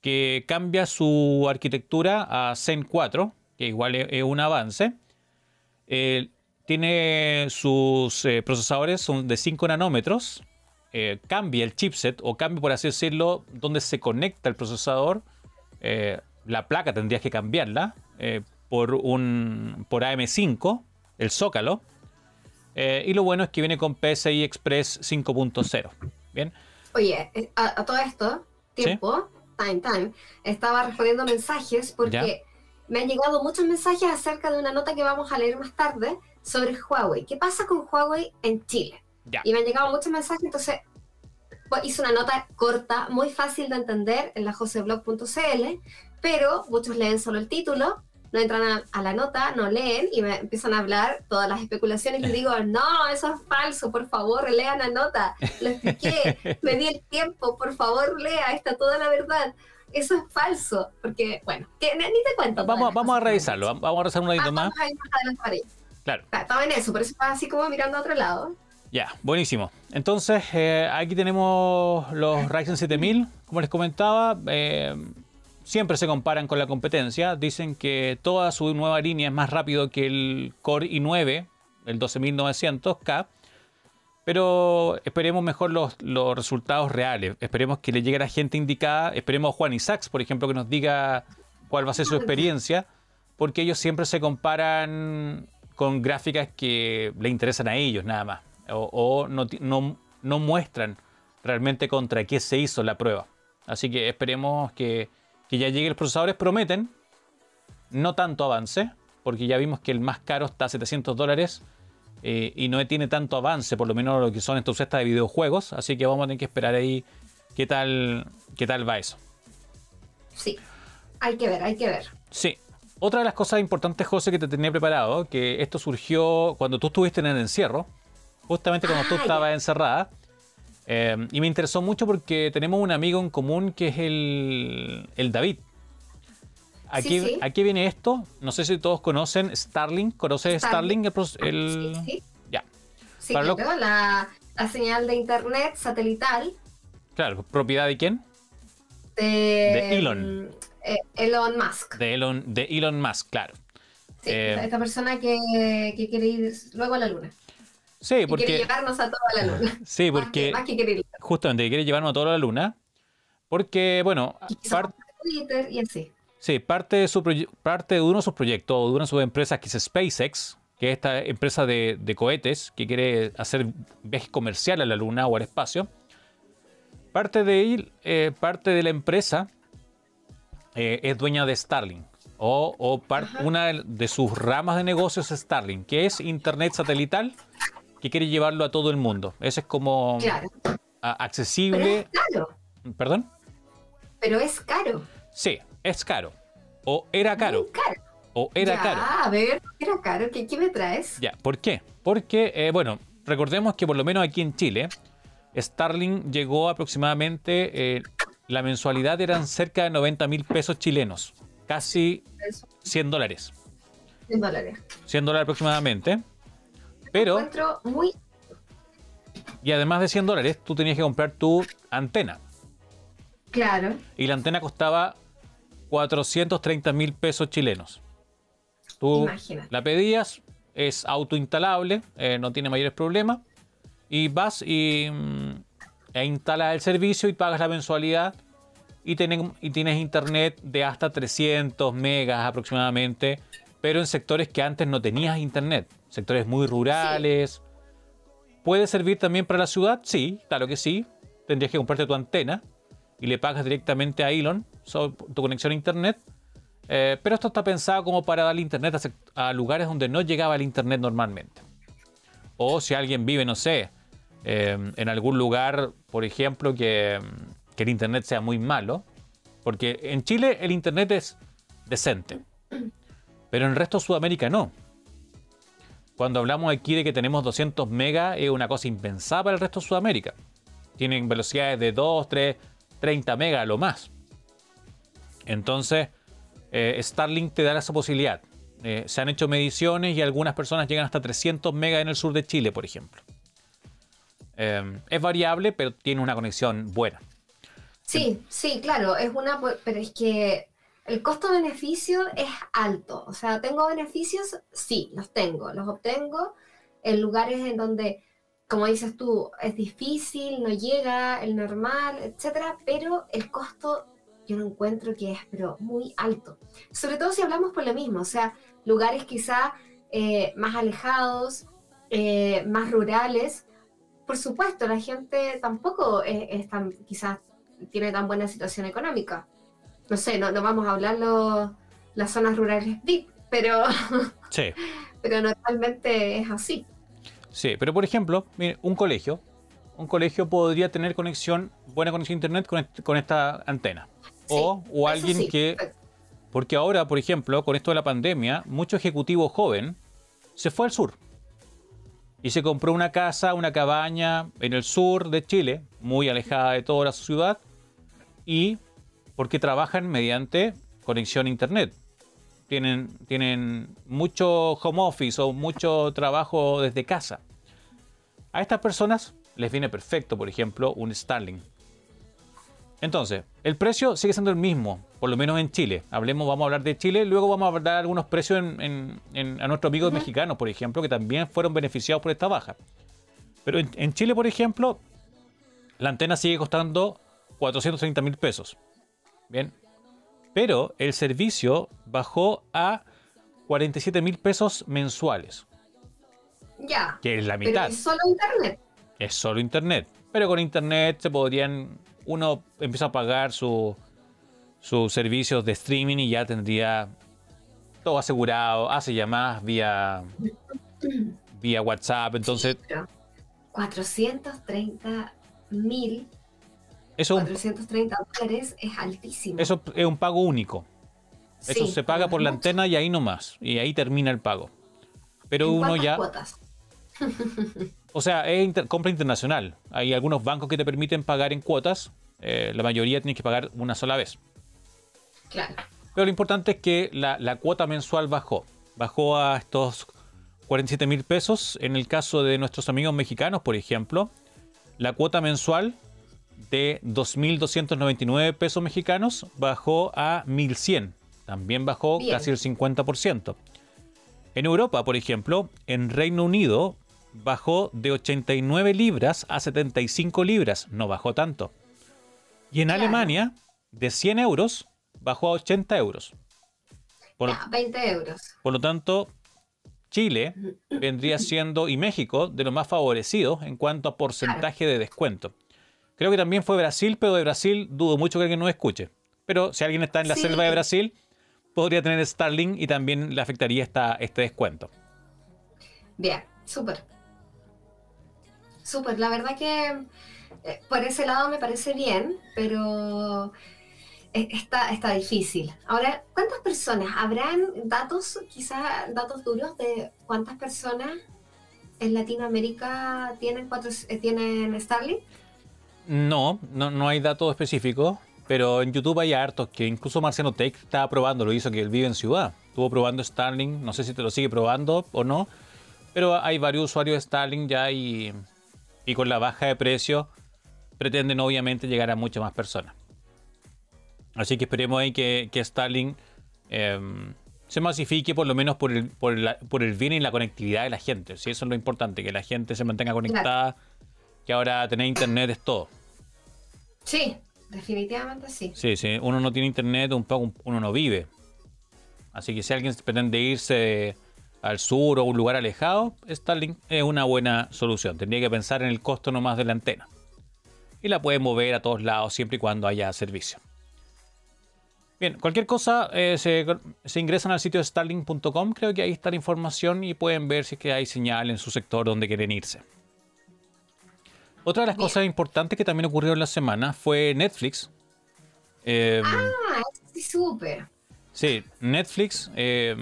que cambia su arquitectura a Zen 4, que igual es, un avance. Eh, tiene sus eh, procesadores son de 5 nanómetros. Eh, cambia el chipset o cambia, por así decirlo, donde se conecta el procesador. la placa tendrías que cambiarla por un por AM5, el zócalo. y lo bueno es que viene con PCI Express 5.0. Bien. Oye, a, todo esto, tiempo time, time, estaba respondiendo mensajes porque me han llegado muchos mensajes acerca de una nota que vamos a leer más tarde sobre Huawei. ¿Qué pasa con Huawei en Chile? Y me han llegado muchos mensajes, entonces pues, hice una nota corta, muy fácil de entender en la joseblog.cl, pero muchos leen solo el título no entran a, la nota, no leen y me empiezan a hablar todas las especulaciones y les digo, no, eso es falso, por favor, lean la nota, lo expliqué, (laughs) me di el tiempo, por favor, lea, está toda la verdad. Eso es falso, porque, bueno, que, ni te cuento. Vamos, vamos a revisarlo, vamos a revisar un poquito más. Vamos a ir más adelante para Claro. Estaba en eso, por eso estaba así como mirando a otro lado. Ya, buenísimo. Entonces, eh, aquí tenemos los Ryzen 7000, como les comentaba. Eh, siempre se comparan con la competencia. Dicen que toda su nueva línea es más rápido que el Core i9, el 12900K. Pero esperemos mejor los, resultados reales. Esperemos que le llegue a la gente indicada. Esperemos a Juan Isaacs, por ejemplo, que nos diga cuál va a ser su experiencia. Porque ellos siempre se comparan con gráficas que le interesan a ellos nada más. O, no, no muestran realmente contra qué se hizo la prueba. Así que esperemos que que ya lleguen los procesadores, prometen no tanto avance, porque ya vimos que el más caro está a 700 dólares eh, y no tiene tanto avance, por lo menos lo que son entusiastas de videojuegos, así que vamos a tener que esperar ahí qué tal, qué tal va eso. Sí, hay que ver, hay que ver. Sí. Otra de las cosas importantes, José, que te tenía preparado, que esto surgió cuando tú estuviste en el encierro, justamente cuando tú Ah, estabas encerrada. Eh, y me interesó mucho porque tenemos un amigo en común que es el, el David. Aquí, Sí, sí. aquí viene esto. No sé si todos conocen Starlink. ¿Conoces Starlink? Starlink. el Sí. Ya. Sí, Para lo- claro, la, la señal de internet satelital Claro, ¿propiedad de quién? de, De Elon. eh, Elon Musk. De Elon, de Elon Musk, claro. Sí, eh, esta, esta persona que, que quiere ir luego a la luna. Sí, Y quiere porque, llevarnos a toda la luna. (laughs) sí, Más que- porque Más que, justamente quiere llevarnos a toda la luna. Porque, bueno, Y quizás par- Twitter y así. Sí, parte de, su proye- parte de uno de sus proyectos, o de una de sus empresas, que es SpaceX, que es esta empresa de, de cohetes que quiere hacer viajes comerciales a la Luna o al espacio. Parte de, él, eh, parte de la empresa eh, es dueña de Starlink. O, una de sus ramas de negocios es Starlink, que es Internet satelital, que quiere llevarlo a todo el mundo. Ese es como Claro. a- Pero accesible. es caro. ¿Perdón? Pero es caro. Sí, es caro. O era caro. Caro. O era Ya, caro. A ver, era caro. ¿Qué, qué me traes? Ya, ¿por qué? Porque, eh, bueno, recordemos que por lo menos aquí en Chile, Starlink llegó aproximadamente, eh, la mensualidad eran cerca de 90 mil pesos chilenos, casi Eso, 100 dólares. 100 dólares. 100 dólares aproximadamente. Pero, Encuentro muy. y además de 100 dólares, tú tenías que comprar tu antena. Claro. Y la antena costaba 430 mil pesos chilenos. Tú Imagínate. la pedías, es autoinstalable, eh, no tiene mayores problemas. Y vas y, mm, e instalas el servicio y pagas la mensualidad. Y, y tienes internet de hasta 300 megas aproximadamente, pero en sectores que antes no tenías internet. Sectores muy rurales. ¿Puede servir también para la ciudad? Sí, claro que sí. Tendrías que comprarte tu antena y le pagas directamente a Elon tu conexión a internet. Eh, pero esto está pensado como para darle internet a, lugares donde no llegaba el internet normalmente. O si alguien vive, no sé, eh, en algún lugar, por ejemplo, que, que el internet sea muy malo. Porque en Chile el internet es decente. Pero en el resto de Sudamérica no. Cuando hablamos aquí de que tenemos 200 megas, es una cosa impensada para el resto de Sudamérica. Tienen velocidades de 2, 3, 30 megas lo más. Entonces, eh, Starlink te da esa posibilidad. Eh, se han hecho mediciones y algunas personas llegan hasta 300 megas en el sur de Chile, por ejemplo. Eh, es variable, pero tiene una conexión buena. Sí, sí, claro, es una, pero es que el costo-beneficio es alto. O sea, ¿tengo beneficios? Sí, los tengo, los obtengo en lugares en donde, como dices tú, es difícil, no llega el normal, etcétera, pero el costo yo no encuentro que es, pero muy alto. Sobre todo si hablamos por lo mismo, o sea, lugares quizá eh, más alejados, eh, más rurales. Por supuesto, la gente tampoco es, tan, quizás tiene tan buena situación económica. No sé, no, no vamos a hablar los- las zonas rurales VIP, pero, (laughs) Sí. pero normalmente es así. Sí, pero por ejemplo, mire, un colegio. Un colegio podría tener conexión, buena conexión a internet con, est- con esta antena. Sí, o o alguien sí, que. Porque ahora, por ejemplo, con esto de la pandemia, mucho ejecutivo joven se fue al sur. Y se compró una casa, una cabaña en el sur de Chile, muy alejada de toda la ciudad. Y porque trabajan mediante conexión a internet. Tienen, tienen mucho home office o mucho trabajo desde casa. A estas personas les viene perfecto, por ejemplo, un Starlink. Entonces, el precio sigue siendo el mismo, por lo menos en Chile. Hablemos, vamos a hablar de Chile, luego vamos a dar algunos precios en- en- en- a nuestros amigos mexicanos, por ejemplo, que también fueron beneficiados por esta baja. Pero en Chile, por ejemplo, la antena sigue costando 430 mil pesos. Bien. Pero el servicio bajó a 47 mil pesos mensuales, Ya. que es la Pero mitad. es solo internet. es solo internet. Pero con internet se podrían. Uno empieza a pagar su- sus servicios de streaming y ya tendría todo asegurado. Hace llamadas vía. vía WhatsApp. Entonces, 430 mil. Eso, 430 dólares es altísimo. eso es un pago único. Eso se paga por la mucho. antena y ahí nomás. Y ahí termina el pago. Pero ¿En uno ya. cuotas? (laughs) O sea, es inter- compra internacional. Hay algunos bancos que te permiten pagar en cuotas. eh, la mayoría tienes que pagar una sola vez. Claro. Pero lo importante es que la, la cuota mensual bajó. Bajó a estos 47 mil pesos. En el caso de nuestros amigos mexicanos, por ejemplo, la cuota mensual de 2.299 pesos mexicanos bajó a 1.100. También bajó Bien. casi el 50%. En Europa, por ejemplo, en Reino Unido bajó de 89 libras a 75 libras. No bajó tanto. Y en Claro. Alemania, de 100 euros, bajó a 80 euros. Por, Ya, 20 euros. por lo tanto, Chile vendría siendo, y México, de los más favorecidos en cuanto a porcentaje de descuento. Creo que también fue Brasil, pero de Brasil dudo mucho que alguien nos escuche. Pero si alguien está en la Sí. selva de Brasil, podría tener Starlink y también le afectaría esta, este descuento. Bien, súper. Súper, la verdad que eh, por ese lado me parece bien, pero eh, está, está difícil. Ahora, ¿cuántas personas? ¿Habrán datos, quizás datos duros de cuántas personas en Latinoamérica tienen, cuatro, eh, tienen Starlink? No, no, no hay datos específicos, pero en YouTube hay hartos que incluso Marciano Tech estaba probando, lo hizo que él vive en ciudad. Estuvo probando Starlink, no sé si te lo sigue probando o no, pero hay varios usuarios de Starlink ya y, con la baja de precio pretenden obviamente llegar a muchas más personas. Así que esperemos que, que Starlink eh, se masifique por lo menos por el bien y la conectividad de la gente. Sí, eso es lo importante, que la gente se mantenga conectada, que ahora tener internet es todo. Sí, definitivamente sí. Sí, sí, uno no tiene internet, un poco uno no vive. Así que si alguien pretende irse al sur o a un lugar alejado, Starlink es una buena solución. Tendría que pensar en el costo nomás de la antena. Y la puede mover a todos lados siempre y cuando haya servicio. Bien, cualquier cosa eh, se, se ingresan al sitio de starlink.com, creo que ahí está la información y pueden ver si es que hay señal en su sector donde quieren irse. Otra de las Bien. cosas importantes que también ocurrió en la semana fue Netflix. Eh, Ah, sí, súper. Sí, Netflix eh,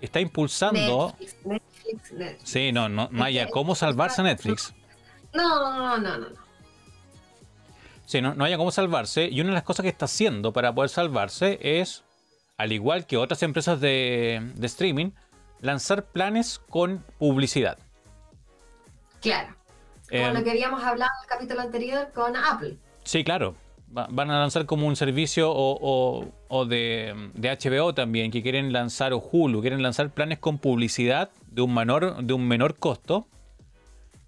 está impulsando. Netflix, Netflix, Netflix. Sí, no, no, Maya, ¿cómo salvarse a Netflix? No, no, no, no. no. Sí, no, no haya cómo salvarse. Y una de las cosas que está haciendo para poder salvarse es, al igual que otras empresas de, de streaming, lanzar planes con publicidad. Claro. Como Eh, lo que habíamos hablado en el capítulo anterior con Apple. Sí, claro. Va- Van a lanzar como un servicio o, o- o de, de HBO también, que quieren lanzar, o Hulu, quieren lanzar planes con publicidad de un menor, de un menor costo,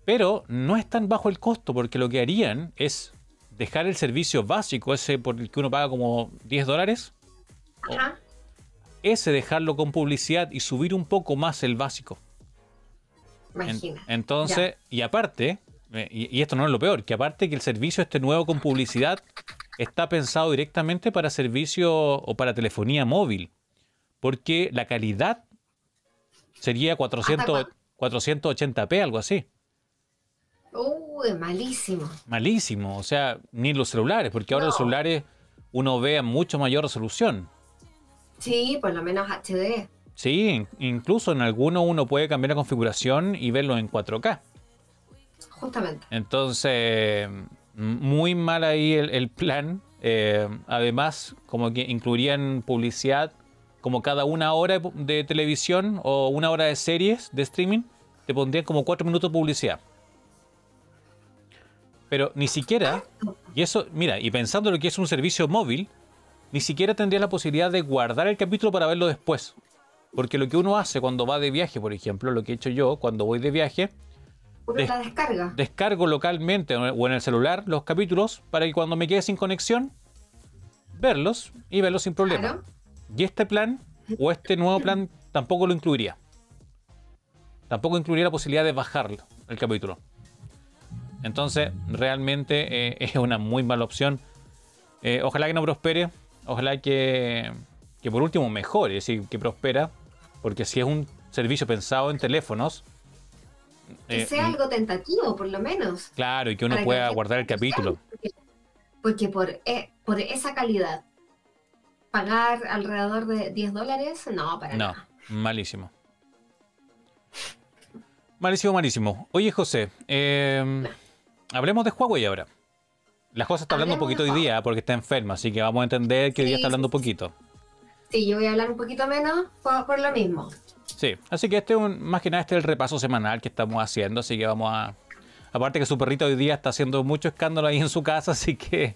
pero no es tan bajo el costo, porque lo que harían es dejar el servicio básico, ese por el que uno paga como 10 dólares. Ajá. ese dejarlo con publicidad y subir un poco más el básico. En- entonces, y aparte, y, y esto no es lo peor, que aparte que el servicio este nuevo con publicidad está pensado directamente para servicio o para telefonía móvil, porque la calidad sería 400, 480p, algo así. Uy, malísimo. Malísimo, o sea, ni los celulares, porque ahora No. los celulares uno ve a mucho mayor resolución. Sí, por lo menos HD. Sí, in- incluso en algunos uno puede cambiar la configuración y verlo en 4K. Justamente. Entonces, muy mal ahí el, plan. Eh, además, como que incluirían publicidad como cada una hora de, televisión o una hora de series de streaming, te pondrían como cuatro minutos de publicidad. Pero ni siquiera, y eso, mira, y pensando lo que es un servicio móvil, ni siquiera tendría la posibilidad de guardar el capítulo para verlo después. Porque lo que uno hace cuando va de viaje, por ejemplo, lo que he hecho yo cuando voy de viaje, Des- la descarga. descargo localmente o en el celular los capítulos para que cuando me quede sin conexión, verlos y verlos sin problema. Claro. Y este plan o este nuevo plan tampoco lo incluiría. Tampoco incluiría la posibilidad de bajar el capítulo. Entonces, realmente eh, (laughs) es una muy mala opción. Eh, ojalá que no prospere. Ojalá que, que por último mejore, es decir, que prospera. Porque si es un servicio pensado en teléfonos. Que sea algo tentativo, por lo menos. Claro, y que uno pueda guardar el capítulo. Porque, por, por esa calidad, pagar alrededor de 10 dólares, no, para no, nada. Malísimo. Malísimo, malísimo. Oye, José, em, hablemos de Huawei ahora. La cosa está hablando un poquito hoy día porque está enferma, así que vamos a entender que hoy día está hablando un poquito. Sí, yo voy a hablar un poquito menos por, lo mismo. Sí, así que este es un, más que nada este es el repaso semanal que estamos haciendo, así que vamos a... Aparte que su perrito hoy día está haciendo mucho escándalo ahí en su casa, (laughs) así que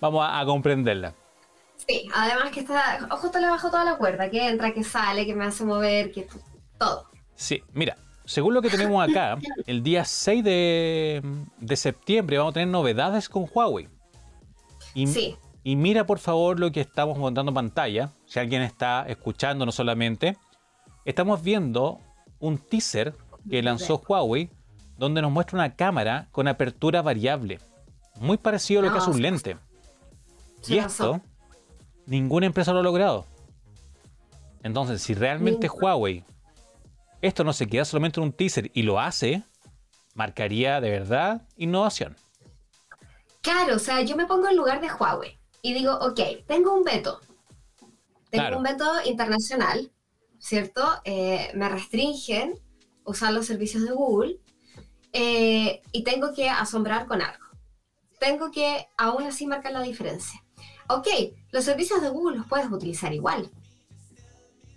vamos a comprenderla. Sí, además que está, justo le bajo toda la cuerda, que entra, que sale, que me hace mover, que todo. Sí, mira, según lo que tenemos acá, (laughs) el día 6 de, septiembre vamos a tener novedades con Huawei. Y, sí. Y mira por favor lo que estamos montando en pantalla, si alguien está escuchando no solamente. Estamos viendo un teaser que lanzó Huawei donde nos muestra una cámara con apertura variable. Muy parecido a lo que hace un lente. Y esto Ninguna empresa lo ha logrado. Entonces, si realmente Huawei esto no se queda solamente en un teaser y lo hace, marcaría de verdad innovación. Claro, o sea, yo me pongo en lugar de Huawei y digo, ok, tengo un veto. Tengo un veto internacional, ¿cierto? Eh, me restringen usar los servicios de Google eh, y tengo que asombrar con algo. Tengo que aún así marcar la diferencia. Ok, los servicios de Google los puedes utilizar igual.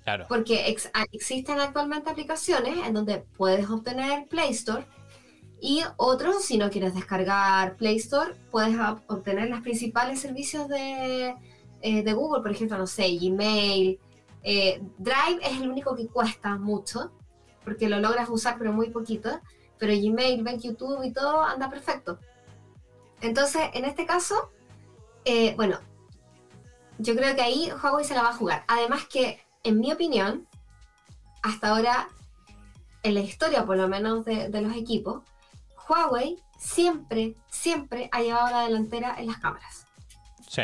Claro. Porque existen actualmente aplicaciones en donde puedes obtener Play Store y otros, si no quieres descargar Play Store, puedes obtener los principales servicios de, eh, de Google, por ejemplo, no sé, Gmail. Eh, Drive es el único que cuesta mucho, porque lo logras usar pero muy poquito, pero Gmail, ven YouTube y todo anda perfecto. Entonces, en este caso, eh, bueno, yo creo que ahí Huawei se la va a jugar. Además que, en mi opinión, hasta ahora, en la historia por lo menos de, los equipos, Huawei siempre, siempre ha llevado la delantera en las cámaras. Sí,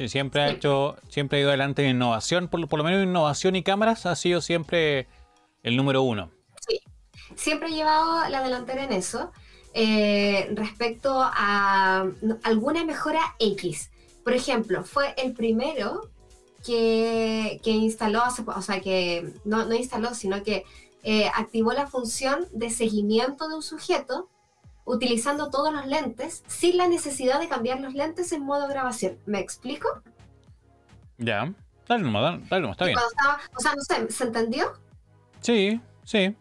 sí, siempre ha hecho, siempre ha ido adelante en innovación, por, por lo menos innovación y cámaras ha sido siempre el número uno. Sí, siempre ha llevado la delantera en eso. Eh, respecto a alguna mejora X. Por ejemplo, fue el primero que, instaló, o sea, que no, instaló, sino que eh, activó la función de seguimiento de un sujeto utilizando todos los lentes sin la necesidad de cambiar los lentes en modo grabación. ¿Me explico? Ya, dale nomás, dale está bien. o sea, no sé, ¿se entendió? Sí, sí.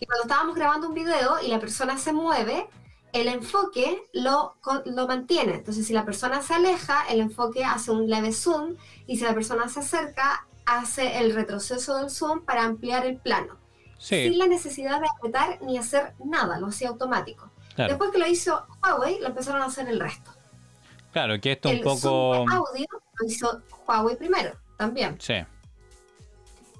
Y cuando estábamos grabando un video y la persona se mueve, el enfoque lo, lo mantiene. Entonces, si la persona se aleja, el enfoque hace un leve zoom y si la persona se acerca, hace el retroceso del zoom para ampliar el plano. Sin la necesidad de apretar ni hacer nada, lo hacía automático. Después que lo hizo Huawei, lo empezaron a hacer el resto. Claro, que esto un poco... El audio lo hizo Huawei primero, también. Sí.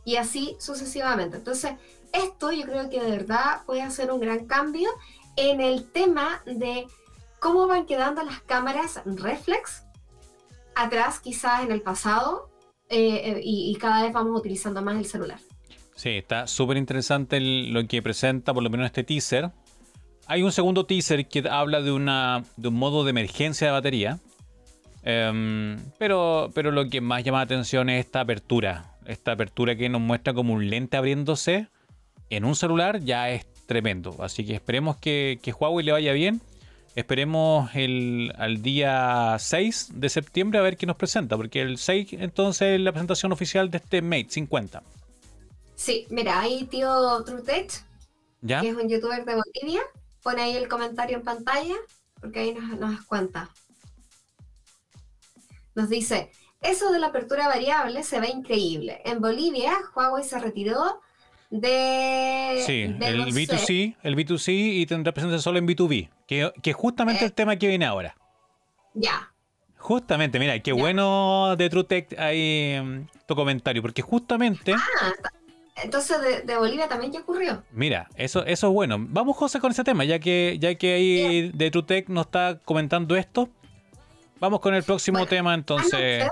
Y así sucesivamente. Entonces, esto yo creo que de verdad puede hacer un gran cambio en el tema de cómo van quedando las cámaras reflex atrás, quizás en el pasado, eh, eh, y, cada vez vamos utilizando más el celular. Sí, está súper interesante lo que presenta, por lo menos este teaser. Hay un segundo teaser que habla de, una, de un modo de emergencia de batería. Em, pero, pero lo que más llama la atención es esta apertura. Esta apertura que nos muestra como un lente abriéndose en un celular ya es tremendo. Así que esperemos que, que Huawei le vaya bien. Esperemos el, al día 6 de septiembre a ver qué nos presenta, porque el 6 entonces es la presentación oficial de este Mate 50. Sí, mira, ahí tío TrueTech, que es un youtuber de Bolivia, pone ahí el comentario en pantalla, porque ahí nos, nos cuenta. Nos dice, eso de la apertura variable se ve increíble. En Bolivia, Huawei se retiró de... Sí, el B2C, el B2C y tendrá presencia solo en B2B, que, es justamente el eh. tema que viene ahora. Ya. Justamente, mira, qué bueno de TrueTech ahí mm, tu comentario, porque justamente... Ah, entonces de, Bolivia también ya ocurrió. Mira, eso, eso es bueno. Vamos, José, con ese tema, ya que, ya que ahí de TrueTech nos está comentando esto. Vamos con el próximo tema entonces.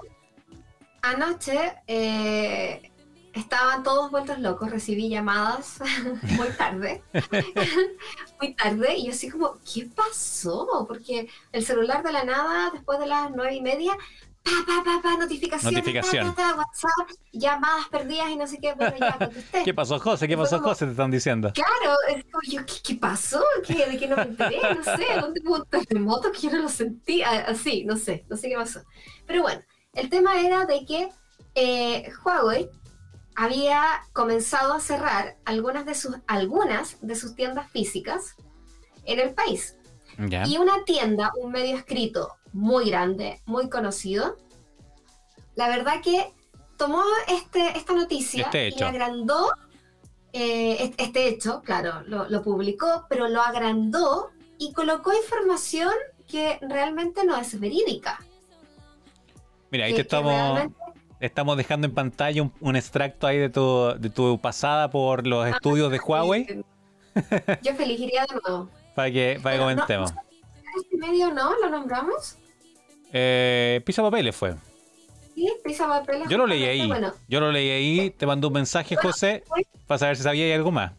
Anoche, anoche eh, estaban todos vueltos locos, recibí llamadas (laughs) muy tarde, (laughs) muy tarde, y yo así como, ¿qué pasó? Porque el celular de la nada, después de las nueve y media, pa, pa, pa, pa, notificaciones, Notificación. ta, ta, ta, WhatsApp, llamadas perdidas y no sé qué, bueno, ya contesté. (laughs) ¿Qué pasó, José? ¿Qué pasó, José? Te están diciendo. Claro, es como yo, ¿qué, qué pasó? ¿Qué, ¿De qué no me enteré? No sé, ¿dónde hubo un terremoto que yo no lo sentí? Ah, Así, no sé, no sé qué pasó. Pero bueno, el tema era de que eh, Huawei había comenzado a cerrar algunas de sus, algunas de sus tiendas físicas en el país. Ya. Y una tienda, un medio escrito muy grande, muy conocido, la verdad que tomó este, esta noticia Este y agrandó eh, est- este hecho, claro, lo, lo publicó, pero lo agrandó y colocó información que realmente no es verídica. Mira, ahí que- te estamos, estamos dejando en pantalla un, un extracto ahí de tu, de tu pasada por los estudios de Huawei (laughs) Yo feliz iría de nuevo. para que, para que Bueno, no- comentemos. ¿Este medio no? ¿Lo nombramos? Eh, Pisa Papeles fue. Sí, Pisa Papeles, Yo lo leí ahí. Bueno, Yo lo leí ahí, te mandó un mensaje, José, pues- para saber si sabía algo más.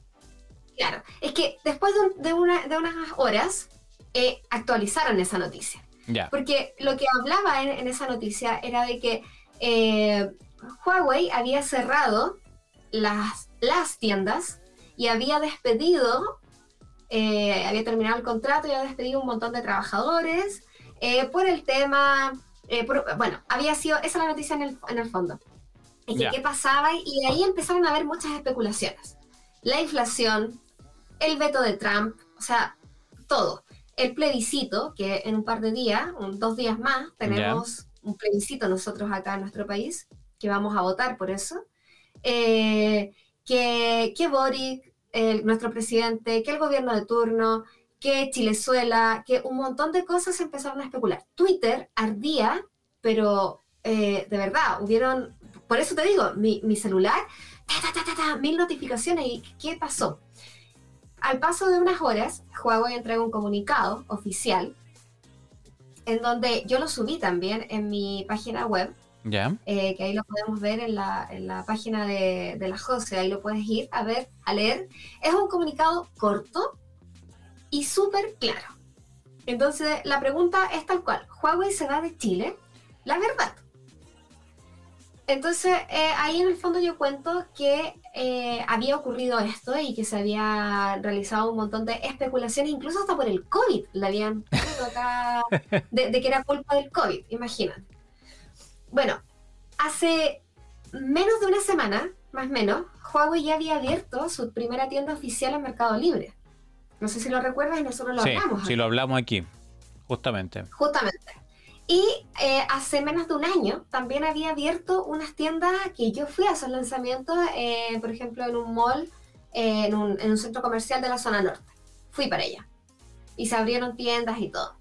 Claro, es que después de, un- de una- de unas horas eh, actualizaron esa noticia. Ya. Porque lo que hablaba en, en esa noticia era de que eh, Huawei había cerrado las, las tiendas y había despedido, eh, había terminado el contrato y había despedido un montón de trabajadores eh, por el tema, eh, por- bueno, había sido, esa es la noticia en el, en el fondo. Y que Ya. qué pasaba y ahí empezaron a haber muchas especulaciones. La inflación, el veto de Trump, o sea, todo. El plebiscito, que en un par de días, un- dos días más, tenemos un plebiscito nosotros acá en nuestro país, que vamos a votar por eso. Eh, que, que Boric, nuestro presidente, que el gobierno de turno, que Chilezuela, que un montón de cosas se empezaron a especular. Twitter ardía, pero eh, de verdad, hubieron, por eso te digo, mi, mi celular, ta, ta, ta, ta, ta, mil notificaciones y ¿qué pasó? Al paso de unas horas, Huawei entrega un comunicado oficial en donde yo lo subí también en mi página web, Ya. eh, que ahí lo podemos ver en la, en la página de, de la Jose, ahí lo puedes ir a ver, a leer. Es un comunicado corto y súper claro. Entonces, la pregunta es tal cual, ¿Huawei se va de Chile? La verdad. Entonces, eh, ahí en el fondo yo cuento que eh, había ocurrido esto y que se había realizado un montón de especulaciones, incluso hasta por el COVID, le habían acá de, de que era culpa del COVID, imagínate. Bueno, hace menos de una semana, más o menos, Huawei ya había abierto su primera tienda oficial en Mercado Libre. No sé si lo recuerdas y nosotros lo Sí, hablamos. sí, lo hablamos aquí, justamente. Justamente. Y eh, hace menos de un año también había abierto unas tiendas que yo fui a esos lanzamientos, eh, por ejemplo, en un mall, eh, en, un, en un centro comercial de la zona norte. Fui para allá. Y se abrieron tiendas y todo.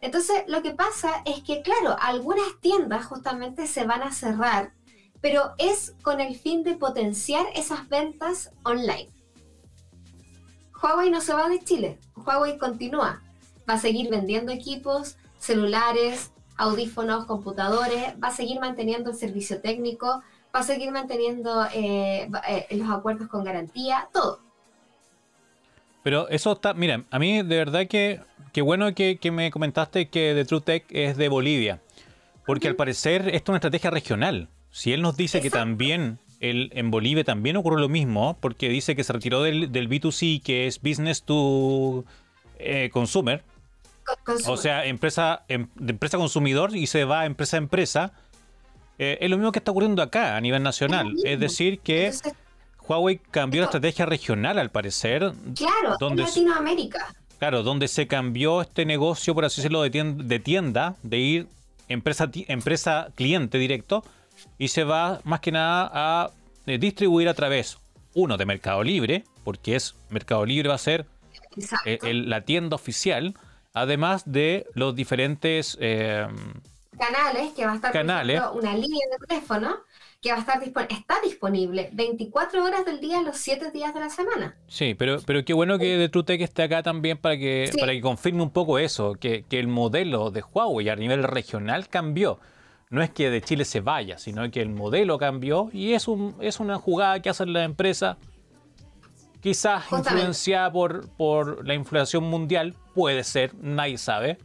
Entonces, lo que pasa es que, claro, algunas tiendas justamente se van a cerrar, pero es con el fin de potenciar esas ventas online. Huawei no se va de Chile, Huawei continúa. Va a seguir vendiendo equipos, celulares, audífonos, computadores, va a seguir manteniendo el servicio técnico, va a seguir manteniendo eh, eh, los acuerdos con garantía, todo. Pero eso está, mira, a mí de verdad que qué bueno que, que me comentaste que The True Tech es de Bolivia, porque al parecer esto es una estrategia regional. Si él nos dice que también él, en Bolivia también ocurrió lo mismo, porque dice que se retiró del, del B2C, que es Business to eh, Consumer, Con- o sea, empresa, em- de empresa consumidor y se va a empresa a empresa. Eh, es lo mismo que está ocurriendo acá a nivel nacional. Es decir, que Entonces, Huawei cambió la estrategia regional al parecer, claro, ¿dónde en? Latinoamérica. Claro, donde se cambió este negocio, por así decirlo, de tienda, de, tienda, de ir empresa, empresa cliente directo, y se va más que nada a eh, distribuir a través, uno, de Mercado Libre, porque es Mercado Libre va a ser eh, el- la tienda oficial, además de los diferentes... eh, canales que va a estar por Canales. ejemplo, una línea de teléfono que va a estar disponible, está disponible 24 horas del día los 7 días de la semana. sí, pero, pero qué bueno que de TrueTech esté acá también para que, Sí. para que confirme un poco eso, que, que el modelo de Huawei a nivel regional cambió. No es que de Chile se vaya, sino que el modelo cambió y es, un, es una jugada que hacen las empresas, quizás influenciada por, por la inflación mundial, puede ser, nadie sabe.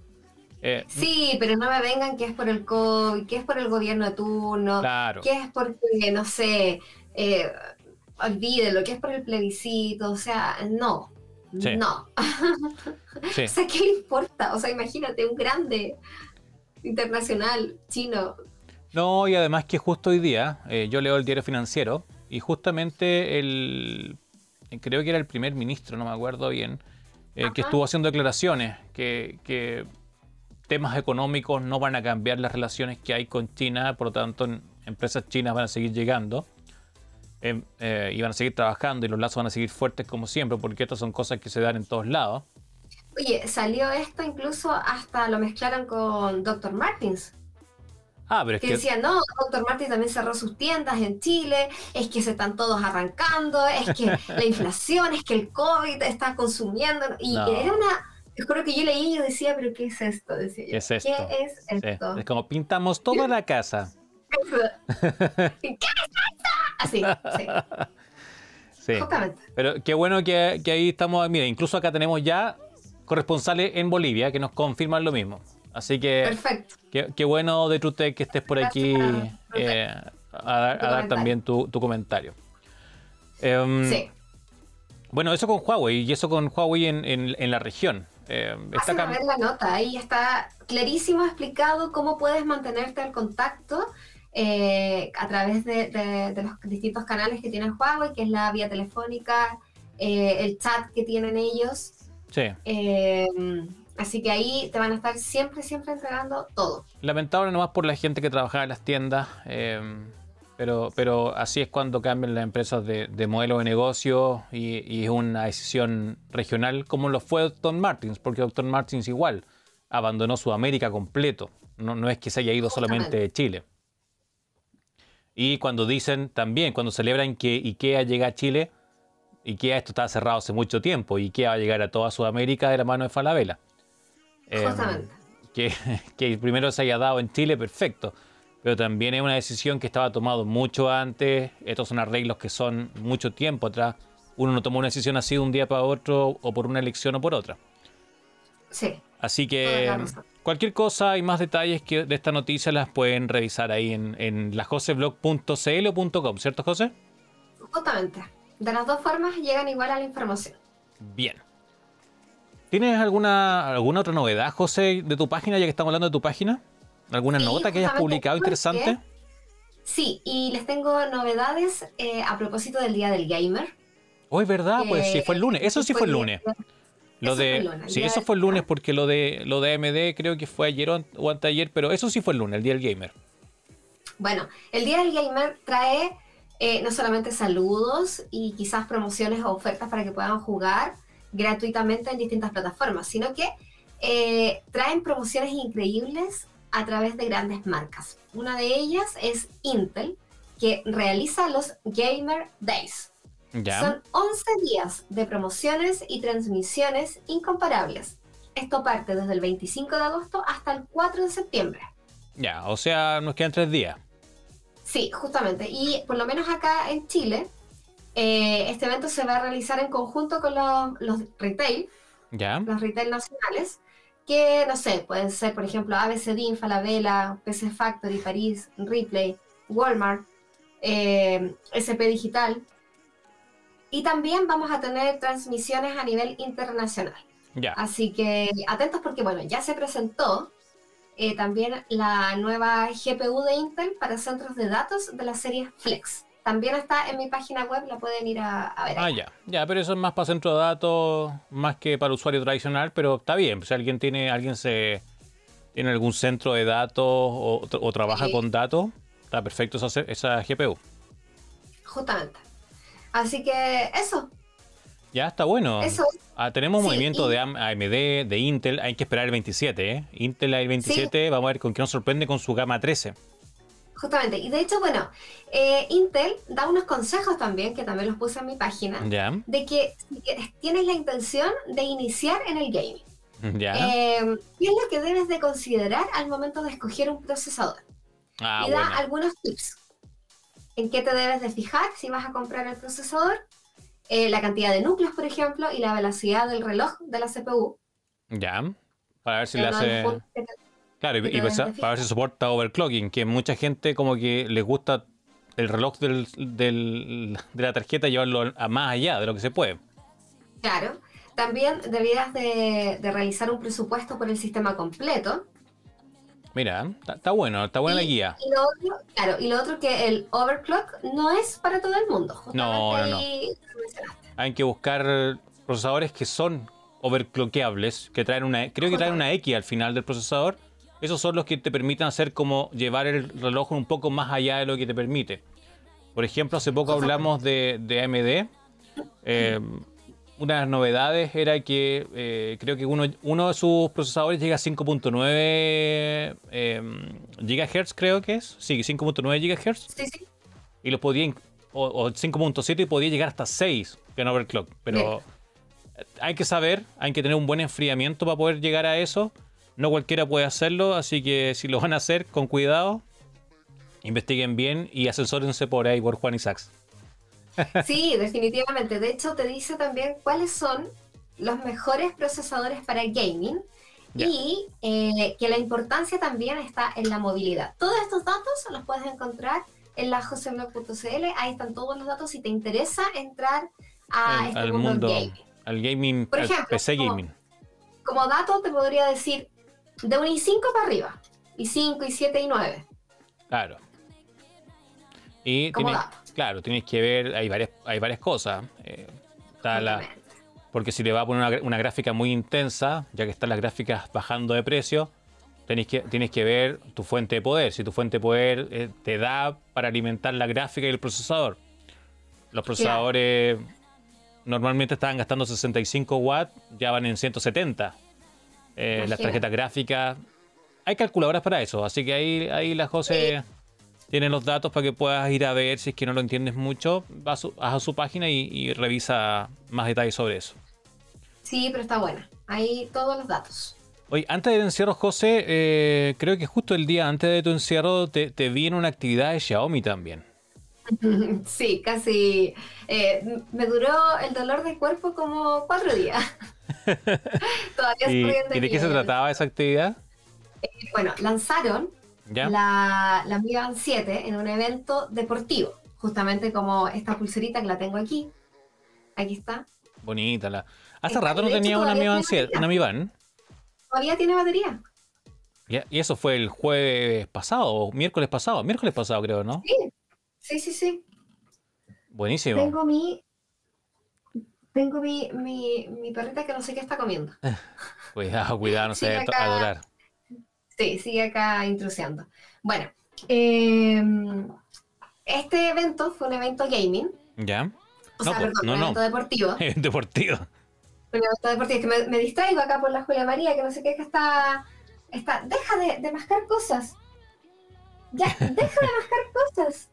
Eh, sí, pero no me vengan que es por el COVID, que es por el gobierno de turno, que es porque, no sé, eh, olvídelo, que es por el plebiscito, o sea, no, no. (laughs) o sea, ¿qué le importa? O sea, imagínate, un grande internacional chino. No, y además que justo hoy día, eh, yo leo el diario financiero, y justamente el, creo que era el primer ministro, no me acuerdo bien, eh, que estuvo haciendo declaraciones que, que temas económicos no van a cambiar las relaciones que hay con China, por lo tanto empresas chinas van a seguir llegando em, eh, y van a seguir trabajando y los lazos van a seguir fuertes como siempre, porque estas son cosas que se dan en todos lados. Oye, salió esto incluso hasta lo mezclaron con Dr. Martins. Ah, pero es que, decían, no, Dr. Martins también cerró sus tiendas en Chile, es que se están todos arrancando, es que la inflación, es que el COVID está consumiendo, y era una creo que yo leí y yo decía, pero ¿qué es esto? Decía ¿Qué es esto? ¿Qué es esto? Es como pintamos toda la casa. (laughs) ¿Qué es esto? Así, sí. (laughs) Sí. Justamente. Pero qué bueno que, que, ahí estamos. Mira, incluso acá tenemos ya corresponsales en Bolivia que nos confirman lo mismo. Así que. Perfecto. Qué, bueno de TrueTech que estés por aquí eh, a, dar, también tu, tu comentario. Em, sí. Bueno, eso con Huawei y eso con Huawei en, en, en la región. Eh, a ver la nota, ahí está clarísimo explicado cómo puedes mantenerte al contacto eh, a través de, los distintos canales que tiene Huawei, que es la vía telefónica, eh, el chat que tienen ellos. Sí. Eh, así que ahí te van a estar siempre, siempre entregando todo. Lamentable nomás por la gente que trabajaba en las tiendas. Pero, pero así es cuando cambian las empresas de, modelo de negocio y, es una decisión regional como lo fue Dr. Martins, porque Dr. Martins igual abandonó Sudamérica completo, no, no es que se haya ido solamente de Chile. Y cuando dicen también, cuando celebran que IKEA llega a Chile, IKEA esto estaba cerrado hace mucho tiempo, IKEA va a llegar a toda Sudamérica de la mano de Falabella. Eh, que, (laughs) que primero se haya dado en Chile, perfecto pero también es una decisión que estaba tomado mucho antes. Estos son arreglos que son mucho tiempo atrás. Uno no tomó una decisión así de un día para otro o por una elección o por otra. Sí. Así que cualquier cosa y más detalles que de esta noticia las pueden revisar ahí en, en lajoseblog.cl o .com, ¿cierto José? Justamente. De las dos formas llegan igual a la información. Bien. ¿Tienes alguna, alguna otra novedad, José, de tu página, ya que estamos hablando de tu página? ¿Alguna nota que hayas publicado interesante? Sí, y les tengo novedades eh, a propósito del Día del Gamer. Hoy, ¿verdad? pues sí, fue el lunes. Eso sí fue el lunes. Lo de, sí, eso fue el lunes porque lo de lo de AMD creo que fue ayer o anteayer, pero eso sí fue el lunes, el Día del Gamer. Bueno, el Día del Gamer trae eh, no solamente saludos y quizás promociones o ofertas para que puedan jugar gratuitamente en distintas plataformas, sino que eh, traen promociones increíbles a través de grandes marcas. Una de ellas es Intel, que realiza los Gamer Days. Son 11 días de promociones y transmisiones incomparables. Esto parte desde el 25 de agosto hasta el 4 de septiembre. Ya, o sea, nos quedan tres días. Sí, justamente. Y por lo menos acá en Chile, eh, este evento se va a realizar en conjunto con los, los retail, ya. los retail nacionales, que, no sé, pueden ser, por ejemplo, ABCD, Falabella, PC Factory, París, Replay, Walmart, eh, SP Digital. Y también vamos a tener transmisiones a nivel internacional. Así que atentos porque, bueno, ya se presentó eh, también la nueva GPU de Intel para centros de datos de la serie Flex también está en mi página web, la pueden ir a, ver. Ah, ya, ya, pero eso es más para centro de datos, más que para usuario tradicional, pero está bien. Si alguien tiene, alguien se tiene algún centro de datos o, trabaja con datos, está perfecto esa, esa GPU. Justamente. Así que eso. Ya está bueno. Eso. Ah, tenemos movimiento de AMD, de Intel, hay que esperar el 27, ¿eh? Intel el 27, vamos a ver con qué nos sorprende con su gama 13. Justamente, y de hecho, bueno, eh, Intel da unos consejos también, que también los puse en mi página, de que si tienes la intención de iniciar en el gaming, (laughs) eh, ¿qué es lo que debes de considerar al momento de escoger un procesador? Ah, y da algunos tips. En qué te debes de fijar si vas a comprar el procesador, eh, la cantidad de núcleos, por ejemplo, y la velocidad del reloj de la CPU. Ya. Para ver si le hace. te- Claro, y, para ver si soporta overclocking, que mucha gente como que les gusta el reloj del, del- de la tarjeta llevarlo a más allá de lo que se puede. Claro. También deberías de, de realizar un presupuesto por el sistema completo. Mira, está, bueno, está buena la guía. Y lo otro, claro, y lo otro que el overclock no es para todo el mundo. No, no, no. Hay que buscar procesadores que son overclockeables, que traen una, creo que traen una X al final del procesador. Esos son los que te permiten hacer como llevar el reloj un poco más allá de lo que te permite. Por ejemplo, hace poco hablamos de, de AMD. Eh, una de las novedades era que eh, creo que uno, uno de sus procesadores llega a 5.9 eh, GHz, creo que es. Sí, 5.9 GHz Sí, sí. y lo podía, o, o 5.7 y podía llegar hasta 6 en overclock. Pero hay que saber, hay que tener un buen enfriamiento para poder llegar a eso. No cualquiera puede hacerlo, así que si lo van a hacer, con cuidado, investiguen bien y asesórense por ahí por Juan y Sachs. (laughs) Sí, definitivamente. De hecho, te dice también cuáles son los mejores procesadores para gaming y eh, que la importancia también está en la movilidad. Todos estos datos los puedes encontrar en la joseblog.cl. Ahí están todos los datos si te interesa entrar a este al mundo, mundo, gaming. al gaming, Por al ejemplo, PC como- gaming. Como dato, te podría decir de un i5 para arriba. i5, i7, i9. Claro. Y Como dato. Claro, tienes que ver, hay varias, hay varias cosas. Eh, está la, Exactamente. Porque si le va a poner una, una gráfica muy intensa, ya que están las gráficas bajando de precio, tenés que, tienes que ver tu fuente de poder. Si tu fuente de poder eh, te da para alimentar la gráfica y el procesador. Los procesadores normalmente estaban gastando 65 watts, ya van en 170. Eh, las tarjetas gráficas. Hay calculadoras para eso, así que ahí, ahí la José tiene los datos para que puedas ir a ver si es que no lo entiendes mucho. Va a su, haz a su página y, y revisa más detalles sobre eso. Sí, pero está buena. Ahí todos los datos. Oye, antes del encierro, José, eh, creo que justo el día antes de tu encierro te, te vi en una actividad de Xiaomi también. (laughs) Sí, casi. eh, me duró el dolor de cuerpo como cuatro días. (laughs) Todavía ¿Y, y de qué se trataba esa actividad? Bueno, lanzaron ¿Ya? la, la Mi Band 7 en un evento deportivo. Justamente como esta pulserita que la tengo aquí. Aquí está. Bonita. La... Hace rato no tenía una Mi tiene 7, una Mi Band. Todavía tiene batería. Ya, Y eso fue el jueves pasado, o miércoles pasado, miércoles pasado creo, ¿no? Sí, sí, sí. sí. Buenísimo. Tengo mi. Tengo mi, mi, mi perrita que no sé qué está comiendo. (laughs) Cuidado, cuidado, no se (laughs) Sí, adorar. Sí, sigue acá intrusiando. Bueno, eh, este evento fue un evento gaming. ¿Ya? O No, sea, perdón, no, un no. evento deportivo. (laughs) Deportivo. Un evento deportivo. Es que me, me distraigo acá por la Julia María, que no sé qué, que está. está deja de, de mascar cosas. Ya, (laughs) deja de mascar cosas.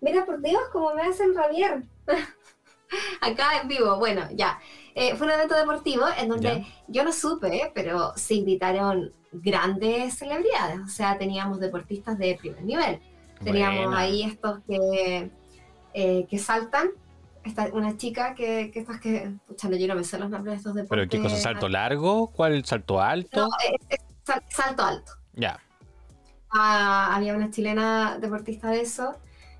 Mira, por Dios, cómo me hacen rabiar. (laughs) acá en vivo. Bueno, ya. Eh, fue un evento deportivo en donde yo no supe, pero se invitaron grandes celebridades. O sea, teníamos deportistas de primer nivel. Teníamos ahí estos que, eh, que saltan. Esta, una chica que, que estas que. Pucha, no, yo no me sé los nombres de estos deportes. ¿Pero qué cosa? ¿Salto largo? ¿Cuál salto alto? No, sal- salto alto. Ya. Ah, había una chilena deportista de eso.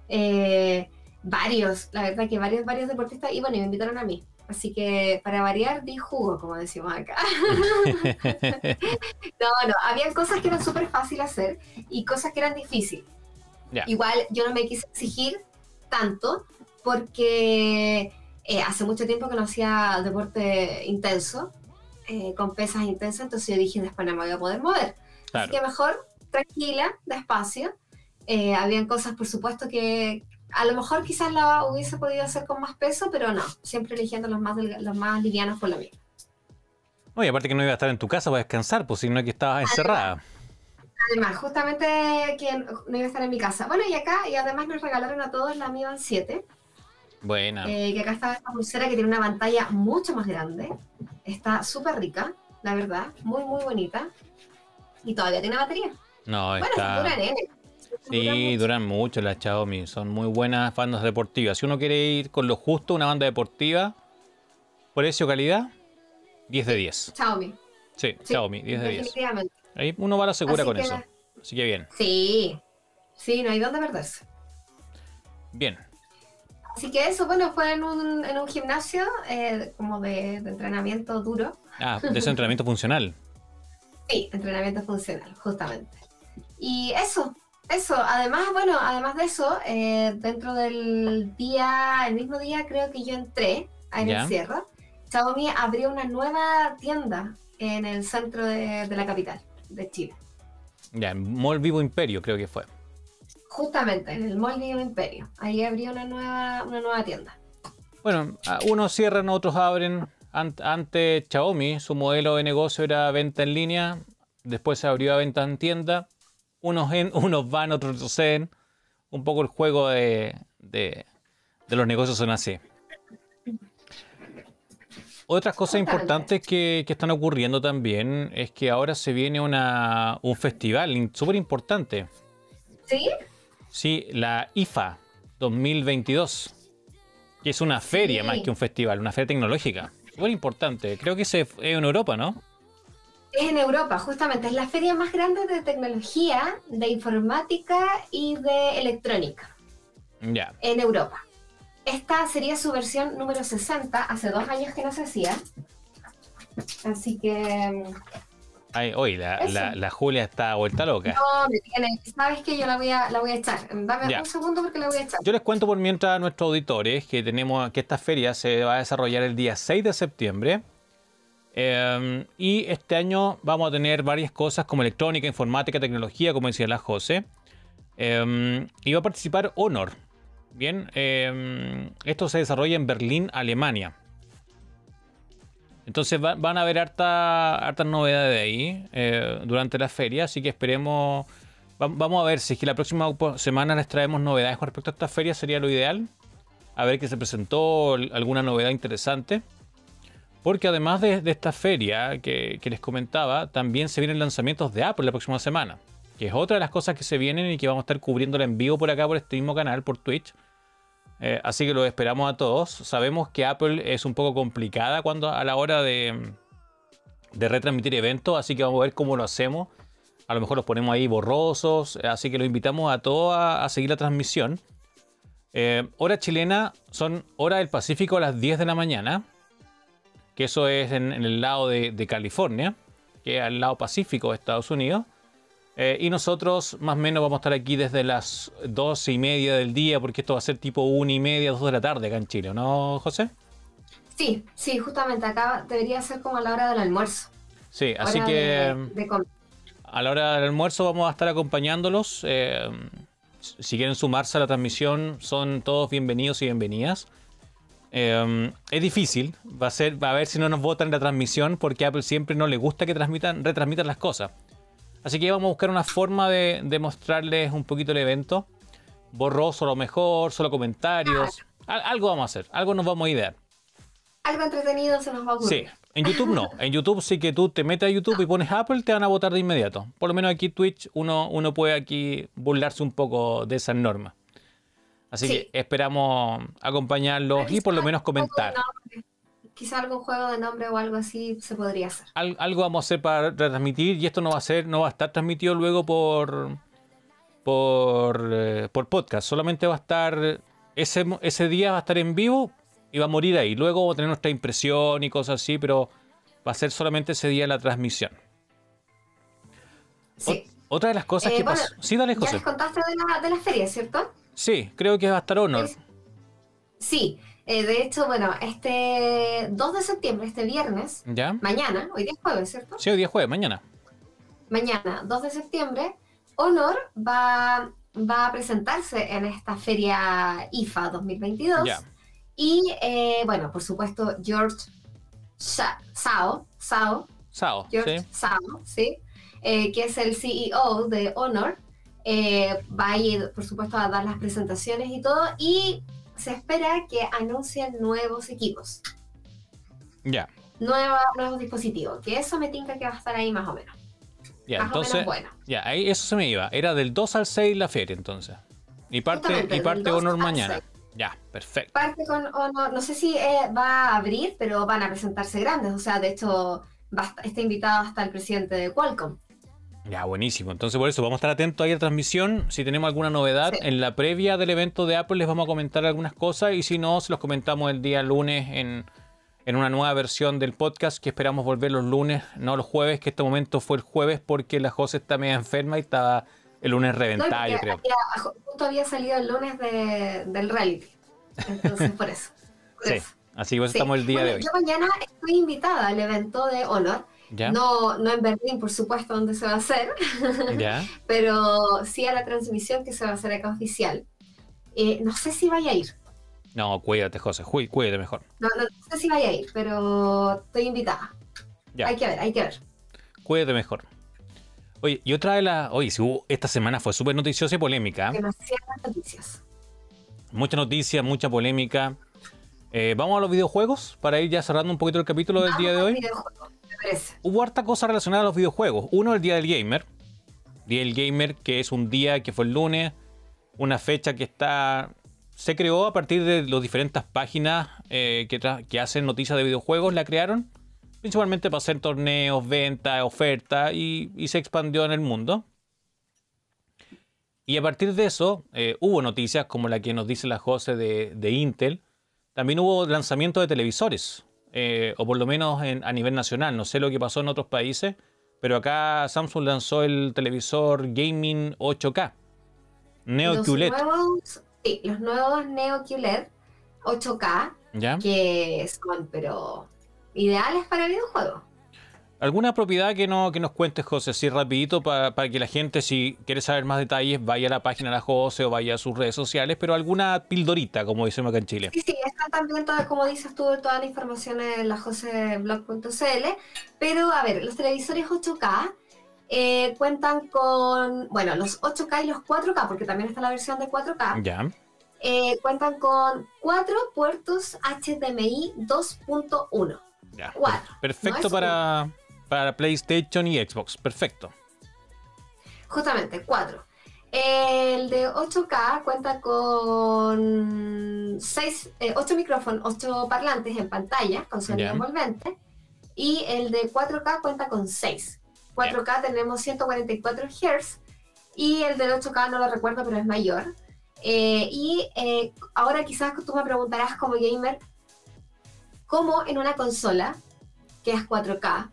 eh, varios, la verdad que varios, varios deportistas. Y bueno, y me invitaron a mí. Así que para variar, di jugo, como decimos acá. (laughs) No, no, habían cosas que eran súper fáciles hacer y cosas que eran difíciles. Ya. Igual yo no me quise exigir tanto porque eh, hace mucho tiempo que no hacía deporte intenso, eh, con pesas intensas, entonces yo dije, después no me voy a poder mover. Así Claro. que mejor, tranquila, despacio. Eh, habían cosas, por supuesto, que a lo mejor quizás la hubiese podido hacer con más peso, pero no, siempre eligiendo los más, los más livianos por lo mismo. Y aparte que no iba a estar en tu casa para descansar, pues si no es que estabas encerrada. Además, justamente que no iba a estar en mi casa. Bueno, y acá, y además nos regalaron a todos la Mi Band 7, Buena. eh, que acá está esta pulsera que tiene una pantalla mucho más grande. Está súper rica, la verdad, muy, muy bonita. Y todavía tiene batería. No, Bueno, está. nene. Sí, duran mucho las Xiaomi. Son muy buenas bandas deportivas. Si uno quiere ir con lo justo, una banda deportiva, precio, calidad, 10 de 10. Xiaomi. Sí, Xiaomi, 10 de 10. Definitivamente. Ahí uno va a la segura Así con eso. Así que bien. Sí. Sí, no hay dónde perderse. Bien. Así que eso, bueno, fue en un, en un gimnasio eh, como de, de entrenamiento duro. Ah, de ese entrenamiento funcional. (laughs) Sí, entrenamiento funcional, justamente. Y eso, eso. Además, bueno, además de eso, eh, dentro del día, el mismo día creo que yo entré en Ya. el cierre. Xiaomi abrió una nueva tienda en el centro de, de la capital de Chile. Ya, en Mall Vivo Imperio creo que fue. Justamente, en el Mall Vivo Imperio. Ahí abrió una nueva, una nueva tienda. Bueno, unos cierran, otros abren. Ant- Antes Xiaomi, su modelo de negocio era venta en línea. Después se abrió a venta en tienda. Unos, en- (laughs) unos van, otros retroceden. Un poco el juego de, de- de los negocios son así. Otras cosas importantes que, que están ocurriendo también es que ahora se viene una, un festival súper importante. ¿Sí? Sí, la IFA 2022, que es una feria Sí. más que un festival, una feria tecnológica. Súper importante. Creo que es en Europa, ¿no? Es en Europa, justamente. Es la feria más grande de tecnología, de informática y de electrónica. Ya. en Europa. Esta sería su versión número 60, hace dos años que no se hacía. Así que mm, Ay, la, Eso. la- la Julia está vuelta loca. no me tiene, sabes que yo la voy a la voy a echar. Dame Ya. un segundo porque la voy a echar. Yo les cuento por mientras a nuestros auditores que tenemos que esta feria se va a desarrollar el día 6 de septiembre. Eh, y este año vamos a tener varias cosas como electrónica, informática, tecnología, como decía la José. Eh, y va a participar Honor. Bien, eh, esto se desarrolla en Berlín, Alemania. Entonces va- van a haber harta- hartas novedades de ahí eh, durante la feria, así que esperemos. va- vamos a ver si es que la próxima semana les traemos novedades con respecto a esta feria, sería lo ideal. A ver que se presentó alguna novedad interesante. Porque además de, esta feria que, les comentaba, también se vienen lanzamientos de Apple la próxima semana. Que es otra de las cosas que se vienen y que vamos a estar cubriéndola en vivo por acá, por este mismo canal, por Twitch. Eh, así que lo esperamos a todos. Sabemos que Apple es un poco complicada cuando a la hora de, retransmitir eventos, así que vamos a ver cómo lo hacemos. A lo mejor los ponemos ahí borrosos, así que los invitamos a todos a, a seguir la transmisión. Eh, hora chilena son hora del Pacífico a las 10 de la mañana, que eso es en, en el lado de, de California, que es al lado pacífico de Estados Unidos. Eh, y nosotros más o menos vamos a estar aquí desde las 12 y media del día, porque esto va a ser tipo 1 y media, 2 de la tarde acá en Chile, ¿no, José? Sí, sí, justamente acá debería ser como a la hora del almuerzo. Sí, así que de- de comer. a la hora del almuerzo vamos a estar acompañándolos. eh, si quieren sumarse a la transmisión, son todos bienvenidos y bienvenidas. Eh, es difícil, va a ser, va a ver si no nos votan la transmisión, porque a Apple siempre no le gusta que transmitan, retransmitan las cosas. Así que vamos a buscar una forma de, de mostrarles un poquito el evento. Borroso a lo mejor, solo comentarios. Al- algo vamos a hacer, algo nos vamos a idear. Algo entretenido se nos va a ocurrir. Sí, en YouTube no. En YouTube sí que tú te metes a YouTube y pones Apple, te van a votar de inmediato. Por lo menos aquí Twitch uno, uno puede aquí burlarse un poco de esas normas. Así Sí. que esperamos acompañarlos y por lo menos comentar. Quizá algún juego de nombre o algo así se podría hacer. Al- algo vamos a hacer para retransmitir y esto no va a ser, no va a estar transmitido luego por por, eh, por podcast. Solamente va a estar ese, ese día va a estar en vivo y va a morir ahí. Luego vamos a tener nuestra impresión y cosas así, pero va a ser solamente ese día la transmisión. Sí. O- otra de las cosas Eh, que bueno, pasó. Sí, dale, Ya José. les contaste de la, de la feria, ¿cierto? Sí, creo que va a estar Honor. Es- Sí, eh, de hecho, bueno, este 2 de septiembre, este viernes, ¿Ya? mañana, hoy día es jueves, ¿cierto? Sí, hoy día es jueves, mañana. Mañana, 2 de septiembre, Honor va, va a presentarse en esta feria IFA 2022. Ya. Y, eh, bueno, por supuesto, George Sha- Sao, Sao, Sao, George sí. Sao, ¿sí? Eh, que es el CEO de Honor, eh, va a ir, por supuesto, a dar las presentaciones y todo, y se espera que anuncien nuevos equipos, Ya. nuevos dispositivos, que eso me tinca que va a estar ahí más o menos. Ya, más entonces, bueno. ya, ahí eso se me iba. Era del 2 al 6 la feria, entonces. Y parte, Justamente, y parte 2 Honor mañana. 6. Ya, perfecto. Parte con Honor, no sé si eh, va a abrir, pero van a presentarse grandes. O sea, de hecho, va está invitado hasta el presidente de Qualcomm. Ya, buenísimo. Entonces, por eso vamos a estar atentos ahí a la transmisión. Si tenemos alguna novedad Sí. en la previa del evento de Apple, les vamos a comentar algunas cosas. Y si no, se los comentamos el día lunes en, en una nueva versión del podcast que esperamos volver los lunes, no los jueves, que este momento fue el jueves porque la José está media enferma y estaba el lunes No, reventada, yo creo. había- justo había salido el lunes de- del reality. Entonces, por eso. por Sí. eso. Así que Sí. estamos el día Bueno, de hoy. Yo mañana estoy invitada al evento de Honor. ¿Ya? No, no en Berlín, por supuesto, donde se va a hacer, (laughs) ¿Ya? pero sí a la transmisión que se va a hacer acá oficial. Eh, no sé si vaya a ir. No, cuídate, José. Cuí- Cuídate mejor. No, no sé si vaya a ir, pero estoy invitada. Ya. Hay que ver, hay que ver. Cuídate mejor. Oye, y otra de las. Oye, si hubo- esta semana fue súper noticiosa y polémica. Demasiadas noticias. Mucha noticia, mucha polémica. Eh, Vamos a los videojuegos para ir ya cerrando un poquito el capítulo del día de hoy. videojuego, me Hubo harta cosa relacionada a los videojuegos. Uno, el Día del Gamer. Día del Gamer, que es un día que fue el lunes. Una fecha que está. Se creó a partir de las diferentes páginas eh, que, hacen noticias de videojuegos. La crearon. Principalmente para hacer torneos, ventas, ofertas. Y, se expandió en el mundo. Y a partir de eso, eh, hubo noticias como la que nos dice la José de, de Intel. También hubo lanzamiento de televisores, eh, o por lo menos en- a nivel nacional. No sé lo que pasó en otros países, pero acá Samsung lanzó el televisor Gaming 8K. Neo los QLED, nuevos, sí, los nuevos Neo QLED 8K, ¿ya? que son, pero ideales para videojuegos. ¿Alguna propiedad que, no, que nos cuentes, José, así rapidito, para, para que la gente, si quiere saber más detalles, vaya a la página de la José o vaya a sus redes sociales, pero alguna pildorita, como decimos acá en Chile. Sí, sí, está también, toda, como dices tú, toda la información en la joseblog.cl. Pero, a ver, los televisores 8K eh, cuentan con, bueno, los 8K y los 4K, porque también está la versión de 4K, Ya, eh, cuentan con cuatro puertos HDMI 2.1. ya. Cuatro. Perfecto No para, para PlayStation y Xbox, perfecto. Justamente, cuatro. El de 8K cuenta con seis, eh, ocho micrófonos, ocho parlantes en pantalla con sonido envolvente. Y el de 4K cuenta con 6. 4K tenemos 144 Hz y el del 8K no lo recuerdo, pero es mayor. Eh, y eh, ahora quizás tú me preguntarás como gamer, ¿cómo en una consola que es 4K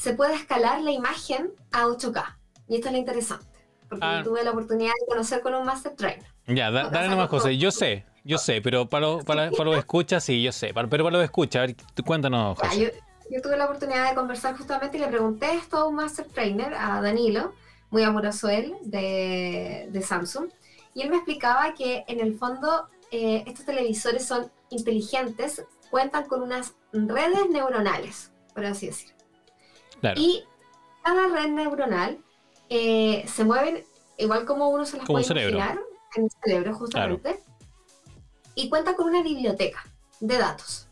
se puede escalar la imagen a 8K? Y esto es lo interesante, porque Ah. tuve la oportunidad de conocer con un Master Trainer. Ya, da- dale nomás, no- José. Yo sé, yo sé, pero para, los- para, para los escuchas, sí, yo sé. Para- pero para los escuchas, a ver, cuéntanos, Ya, José. yo, yo tuve la oportunidad de conversar justamente y le pregunté esto a un Master Trainer, a Danilo, muy amoroso él, de, de Samsung, y él me explicaba que en el fondo eh, estos televisores son inteligentes, cuentan con unas redes neuronales, por así decir. Claro. Y cada red neuronal eh, se mueven igual como uno se las Como puede cerebro. imaginar en el cerebro justamente. Y cuenta con una biblioteca de datos.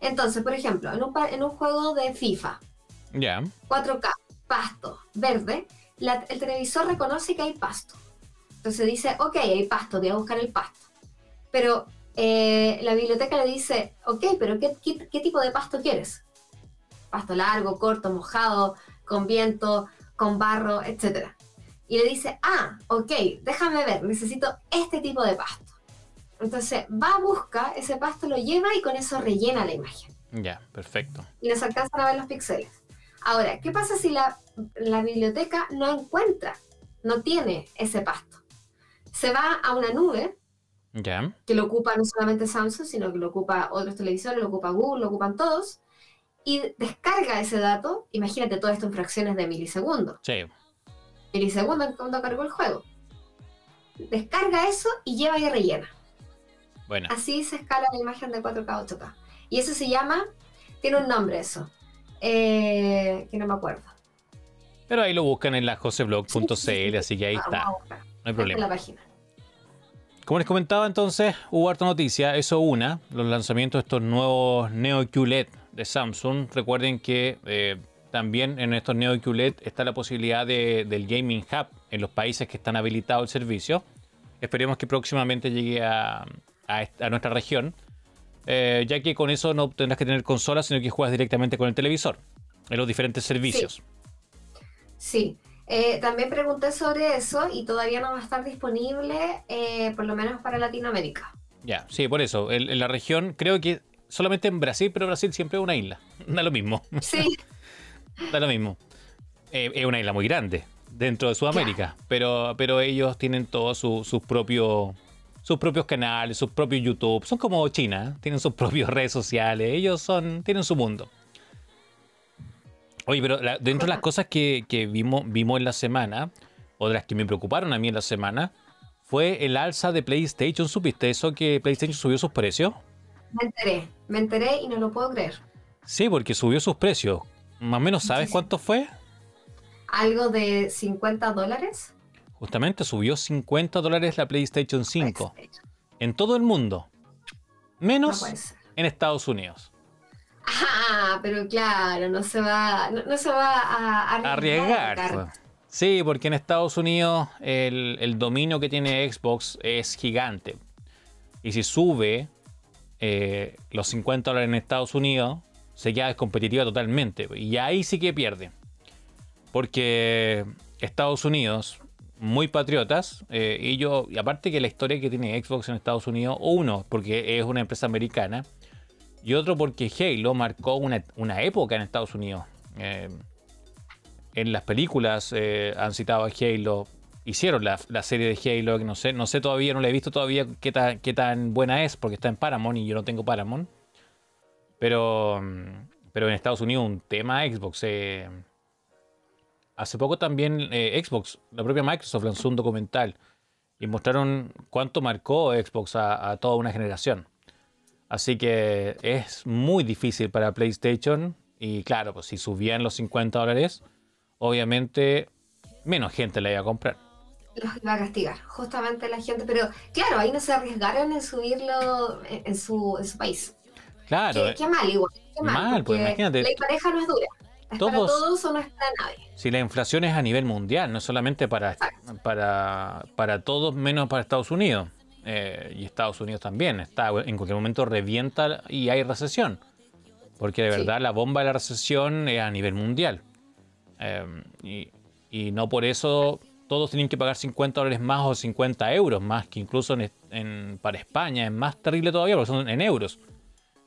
Entonces, por ejemplo, en un, en un juego de FIFA, Ya, 4K, pasto, verde, la- el televisor reconoce que hay pasto. Entonces dice, ok, hay pasto, voy a buscar el pasto. Pero eh, la biblioteca le dice, ok, pero ¿qué, qué, qué tipo de pasto quieres? Pasto largo, corto, mojado, con viento, con barro, etc. Y le dice, ah, ok, déjame ver, necesito este tipo de pasto. Entonces va, busca ese pasto, lo lleva y con eso rellena la imagen ya, perfecto. y les alcanzan a ver los píxeles. Ahora, ¿qué pasa si la, la biblioteca no encuentra, no tiene ese pasto? Se va a una nube que lo ocupa no solamente Samsung, sino que lo ocupa otros televisores, lo ocupa Google, lo ocupan todos, y descarga ese dato, imagínate todo esto en fracciones de milisegundos, sí. milisegundos cuando cargó el juego. Descarga eso y lleva y rellena. Bueno, Así se escala la imagen de 4K a 8K. Y eso se llama, tiene un nombre eso, eh, que no me acuerdo. pero ahí lo buscan en la joseblog.cl, así que ahí Vamos está, no hay problema. la página. Como les comentaba entonces, hubo harta noticia, eso una, los lanzamientos de estos nuevos Neo QLED de Samsung. Recuerden que eh, también en estos Neo QLED está la posibilidad del Gaming Hub en los países que están habilitados el servicio. Esperemos que próximamente llegue a, nuestra región, eh, ya que con eso no tendrás que tener consola, sino que juegas directamente con el televisor en los diferentes servicios. Sí. Eh, también pregunté sobre eso y todavía no va a estar disponible, eh, por lo menos para Latinoamérica. Ya, sí, por eso. En, la región, creo que solamente en Brasil, pero Brasil siempre es una isla. (laughs) Da lo mismo. Sí. (laughs) da lo mismo. es una isla muy grande dentro de Sudamérica, pero, pero ellos tienen todos sus propios sus propios canales, sus propios YouTube. Son como China, tienen sus propias (laughs) redes sociales. Ellos son tienen su mundo. Oye, pero dentro de las cosas que, vimos, vimos en la semana, o de las que me preocuparon a mí en la semana, fue el alza de PlayStation. ¿Supiste eso que PlayStation subió sus precios? Me enteré, me enteré y no lo puedo creer. Sí, porque subió sus precios. Más o menos, ¿sabes cuánto fue? algo de 50 dólares. Justamente subió 50 dólares la PlayStation 5 en todo el mundo, menos en Estados Unidos. Ah, pero claro, no se va, no, se va a, arriesgar. Sí, porque en Estados Unidos el, dominio que tiene Xbox es gigante. Y si sube eh, los 50 dólares en Estados Unidos, se queda competitiva totalmente. Y ahí sí que pierde porque Estados Unidos, muy patriotas, eh, y yo, aparte que la historia que tiene Xbox en Estados Unidos, uno, porque es una empresa americana, y otro porque Halo marcó una, época en Estados Unidos. Eh, en las películas eh, han citado a Halo, hicieron la, serie de Halo, que no sé, no sé todavía, no la he visto todavía qué, qué tan buena es, porque está en Paramount y yo no tengo Paramount. Pero, pero en Estados Unidos un tema Xbox. Hace poco también eh, Xbox, la propia Microsoft lanzó un documental y mostraron cuánto marcó Xbox a, toda una generación. Así que es muy difícil para PlayStation y claro, pues si subían los 50 dólares, obviamente menos gente la iba a comprar. Los iba a castigar, justamente la gente, pero claro, ahí no se arriesgaron en subirlo en su, país. Claro. Qué, mal igual. Qué mal, pues imagínate. La pareja no es dura. ¿Es para todos o no es para nadie? Si la inflación es a nivel mundial, no solamente para, para, para todos, menos para Estados Unidos. Eh, y Estados Unidos también. Está, en cualquier momento revienta y hay recesión. Porque de verdad la bomba de la recesión es a nivel mundial. Eh, y, no por eso todos tienen que pagar 50 dólares más o 50 euros más, que incluso en, para España es más terrible todavía porque son en euros.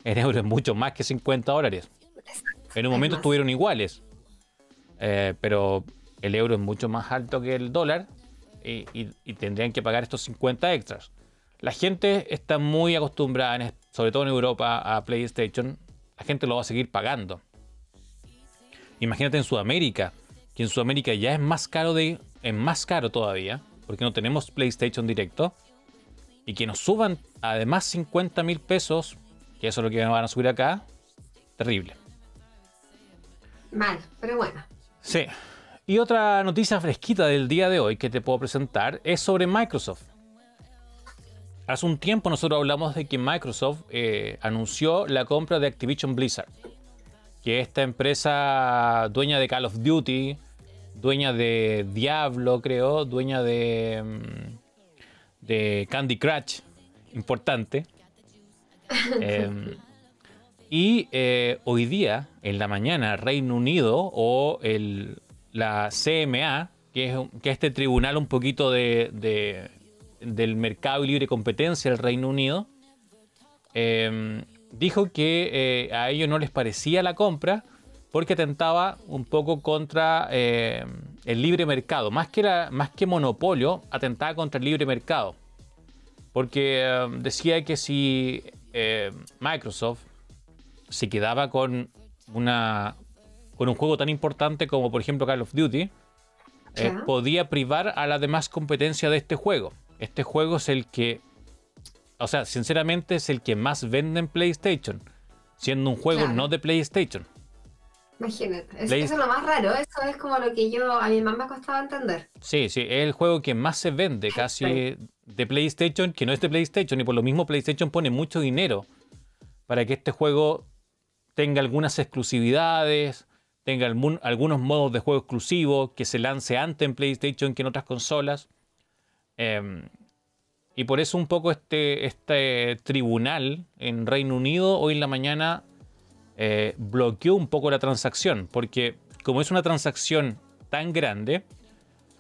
En euros es mucho más que 50 dólares. En un momento estuvieron iguales, eh, pero el euro es mucho más alto que el dólar y, tendrían que pagar estos 50 extras. La gente está muy acostumbrada, sobre todo en Europa, a PlayStation. La gente lo va a seguir pagando. Imagínate en Sudamérica, que en Sudamérica ya es más caro de, es más caro todavía, porque no tenemos PlayStation directo, y que nos suban además 50 mil pesos, que eso es lo que van a subir acá, terrible. Mal, pero bueno. Sí. Y otra noticia fresquita del día de hoy que te puedo presentar es sobre Microsoft. Hace un tiempo nosotros hablamos de que Microsoft eh, anunció la compra de Activision Blizzard, que esta empresa dueña de Call of Duty, dueña de Diablo, creo, dueña de, mm, de Candy Crush, importante. (laughs) eh, y eh, hoy día, en la mañana, Reino Unido o el, la CMA, que es, que este tribunal un poquito de, del mercado y libre competencia del Reino Unido, em, dijo que eh, a ellos no les parecía la compra porque atentaba un poco contra em, el libre mercado. Más que, más que monopolio, atentaba contra el libre mercado. Porque em, decía que si Microsoft se quedaba con una con un juego tan importante como por ejemplo Call of Duty, eh, podía privar a la demás competencia de este juego. Este juego es el que, o sea, sinceramente es el que más vende en PlayStation, siendo un juego no de PlayStation. Imagínate, eso, es lo más raro, eso es como lo que yo a mi mamá me costaba entender. Sí, sí, es el juego que más se vende (laughs) casi de PlayStation, que no es de PlayStation, y por lo mismo PlayStation pone mucho dinero para que este juego tenga algunas exclusividades, tenga algunos modos de juego exclusivos, que se lance antes en PlayStation que en otras consolas. Em, y por eso un poco este, este tribunal en Reino Unido hoy en la mañana eh, bloqueó un poco la transacción, porque como es una transacción tan grande,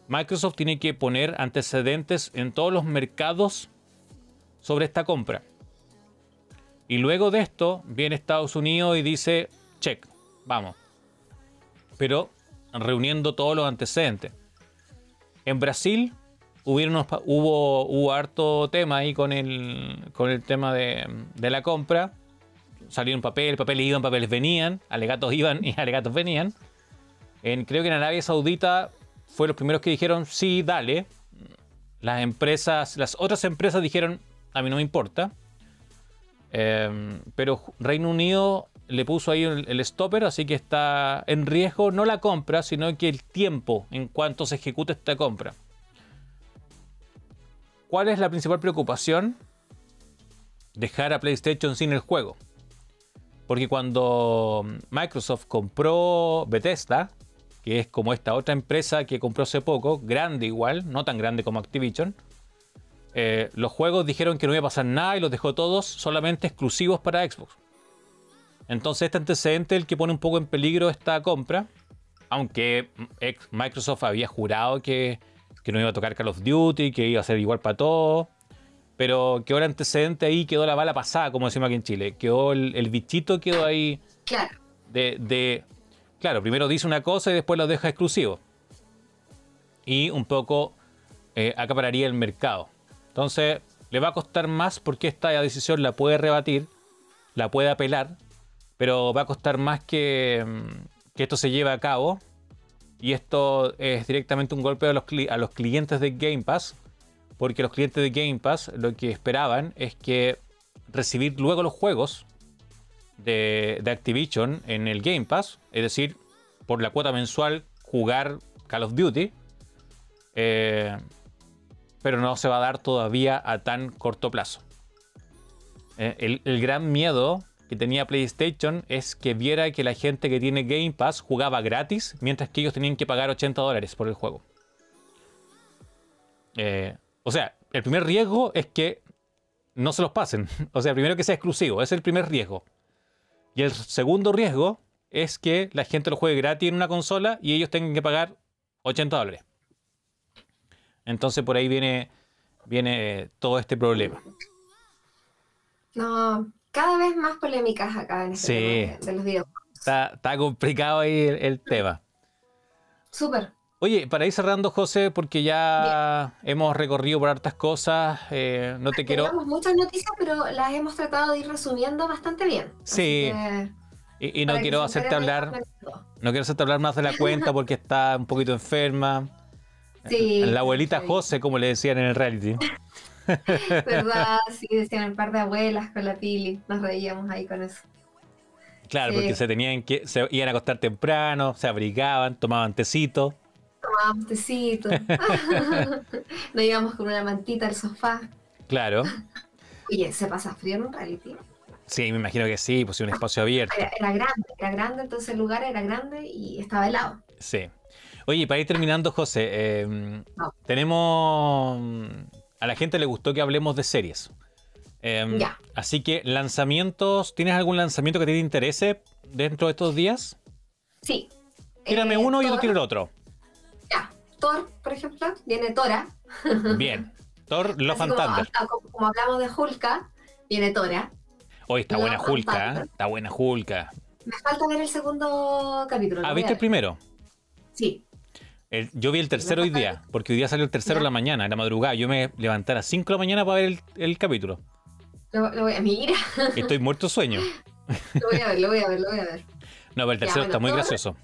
Microsoft tiene que poner antecedentes en todos los mercados sobre esta compra. Y luego de esto viene Estados Unidos y dice, check, vamos. Pero reuniendo todos los antecedentes. En Brasil hubo, hubo harto tema ahí con el, con el tema de la compra. Salieron papel, papeles iban, papeles venían, alegatos iban y (laughs) alegatos venían. En, creo que en Arabia Saudita fue los primeros que dijeron, sí, dale. Las empresas, las otras empresas dijeron, a mí no me importa. Em, pero Reino Unido le puso ahí el, el, stopper, así que está en riesgo no la compra, sino que el tiempo en cuanto se ejecute esta compra. ¿Cuál es la principal preocupación? Dejar a PlayStation sin el juego. Porque cuando Microsoft compró Bethesda, que es como esta otra empresa que compró hace poco, grande igual, no tan grande como Activision, eh, los juegos dijeron que no iba a pasar nada y los dejó todos solamente exclusivos para Xbox. Entonces este antecedente es el que pone un poco en peligro esta compra, aunque Microsoft había jurado que, que no iba a tocar Call of Duty, que iba a ser igual para todo. Pero quedó el antecedente ahí, quedó la bala pasada, como decimos aquí en Chile. Quedó el, bichito, quedó ahí. Claro. De, Claro, primero dice una cosa y después lo deja exclusivo. Y un poco eh, acapararía el mercado. Entonces, le va a costar más porque esta decisión la puede rebatir, la puede apelar, pero va a costar más que, mm, que esto se lleve a cabo. Y esto es directamente un golpe a los, a los clientes de Game Pass, porque los clientes de Game Pass lo que esperaban es que recibir luego los juegos de, Activision en el Game Pass, es decir, por la cuota mensual jugar Call of Duty, eh, pero no se va a dar todavía a tan corto plazo. Eh, el, gran miedo que tenía PlayStation es que viera que la gente que tiene Game Pass jugaba gratis, mientras que ellos tenían que pagar 80 dólares por el juego. Eh, o sea, el primer riesgo es que no se los pasen. (laughs) O sea, primero que sea exclusivo, es el primer riesgo. Y el segundo riesgo es que la gente lo juegue gratis en una consola y ellos tengan que pagar 80 dólares. Entonces por ahí viene, viene todo este problema. No, cada vez más polémicas acá en este tema de, los videojuegos. Está, complicado ahí el tema. Súper. Oye, para ir cerrando, José, porque ya hemos recorrido por hartas cosas, eh, no te quiero... Tenemos muchas noticias, pero las hemos tratado de ir resumiendo bastante bien. Sí. Y, no quiero hacerte hablar, no quiero hacerte hablar más de la cuenta (laughs) porque está un poquito enferma. Sí. La abuelita José, como le decían en el reality. (laughs) ¿Verdad? (laughs) Sí, decían un par de abuelas con la pili. Nos reíamos ahí con eso. Claro, porque se tenían que, se iban a acostar temprano, se abrigaban, tomaban tecito tomábamos tecito. (laughs) Nos íbamos con una mantita al sofá. Claro. Oye, ¿se pasa frío en un reality? Sí, me imagino que sí, pues un espacio abierto. Era, grande, era grande, entonces el lugar era grande y estaba helado. Sí. Oye, para ir terminando, José, em, tenemos... A la gente le gustó que hablemos de series. Em, ya. Así que, lanzamientos, ¿tienes algún lanzamiento que te interese dentro de estos días? Sí. Tírame eh, uno y yo tiro el otro. Thor, por ejemplo, viene Tora. Bien. Thor, lo fantasma. Como, hablamos de Hulka, viene Tora. Hoy está buena Hulka, ¿eh? está buena Hulka. Me falta ver el segundo capítulo. ¿Ah, viste el primero? Sí. yo vi el tercero hoy día, porque hoy día salió el tercero en la mañana, en la madrugada. Yo me levanté a las 5 de la mañana para ver el, capítulo. Lo, voy a mirar. Estoy (laughs) muerto sueño. lo voy a ver, lo voy a ver, lo voy a ver. No, pero el tercero está muy gracioso.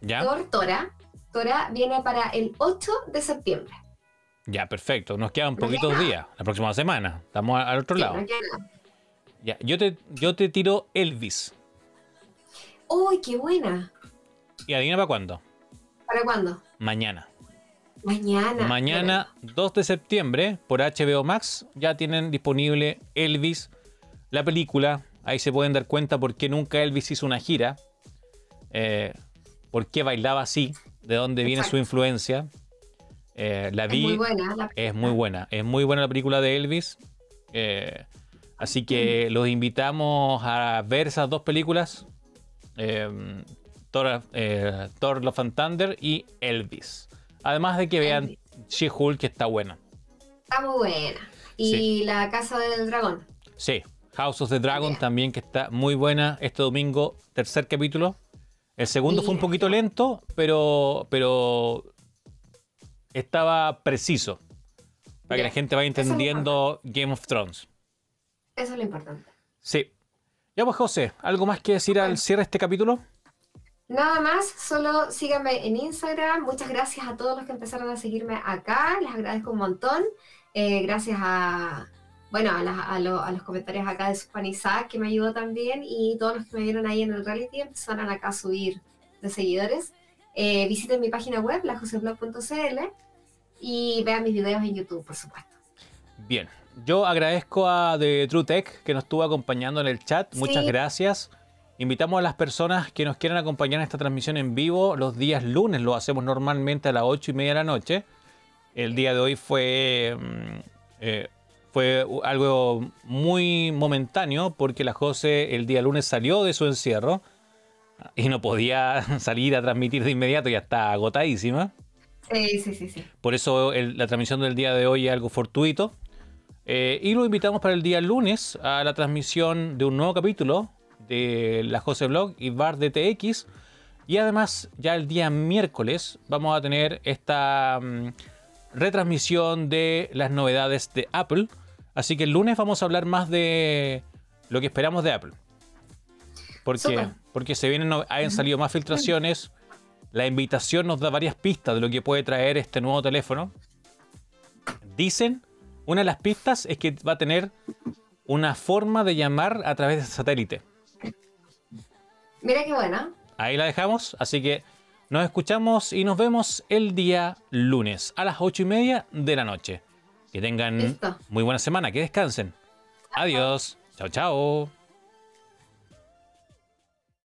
¿Ya? Thor, Tora, viene para el 8 de septiembre. Ya, perfecto. Nos quedan poquitos días, la próxima semana. Estamos al otro lado. ya, yo te, yo te tiro Elvis. ¡Uy, qué buena! ¿Y adivina para cuándo? ¿Para cuándo? Mañana. Mañana. Mañana, 2 de septiembre, por HBO Max, ya tienen disponible Elvis, la película. Ahí se pueden dar cuenta por qué nunca Elvis hizo una gira. Eh, por qué bailaba así, de dónde viene su influencia. Eh, la vi. Es muy buena. La es muy buena. Es muy buena la película de Elvis. Eh, así que los invitamos a ver esas dos películas. Eh, Thor, Thor, Love and Thunder y Elvis. Además de que vean She-Hulk, que está buena. Está muy buena. Y La Casa del Dragón. Sí, House of the Dragon también, que está muy buena. Este domingo, tercer capítulo. El segundo fue un poquito lento, pero, pero estaba preciso. Para que la gente vaya entendiendo Game of Thrones. Eso es lo importante. Sí. Ya pues, José, ¿algo más que decir al cierre de este capítulo? Nada más, solo síganme en Instagram. Muchas gracias a todos los que empezaron a seguirme acá. Les agradezco un montón. Eh, gracias a, bueno, a, los comentarios acá de Suspan que me ayudó también. Y todos los que me vieron ahí en el reality empezaron acá a subir de seguidores. Eh, visiten mi página web, lajoseblog.cl y vean mis videos en YouTube, por supuesto. Bien, yo agradezco a The True Tech que nos estuvo acompañando en el chat. Muchas gracias. Invitamos a las personas que nos quieran acompañar en esta transmisión en vivo los días lunes. Lo hacemos normalmente a las 8 y media de la noche. El día de hoy fue, mm, eh, fue algo muy momentáneo porque la José el día lunes salió de su encierro y no podía (laughs) salir a transmitir de inmediato, ya está agotadísima. Sí, sí, sí, sí. Por eso la transmisión del día de hoy es algo fortuito. Eh, y lo invitamos para el día lunes a la transmisión de un nuevo capítulo de la Jose Blog y Bar de TX. Y además, ya el día miércoles vamos a tener esta mm, retransmisión de las novedades de Apple. Así que el lunes vamos a hablar más de lo que esperamos de Apple. Porque, porque se vienen, han salido más filtraciones. La invitación nos da varias pistas de lo que puede traer este nuevo teléfono. Dicen, una de las pistas es que va a tener una forma de llamar a través de satélite. Mira qué buena. Ahí la dejamos, así que nos escuchamos y nos vemos el día lunes a las ocho y media de la noche. Que tengan muy buena semana, que descansen. Adiós. Chao, chao.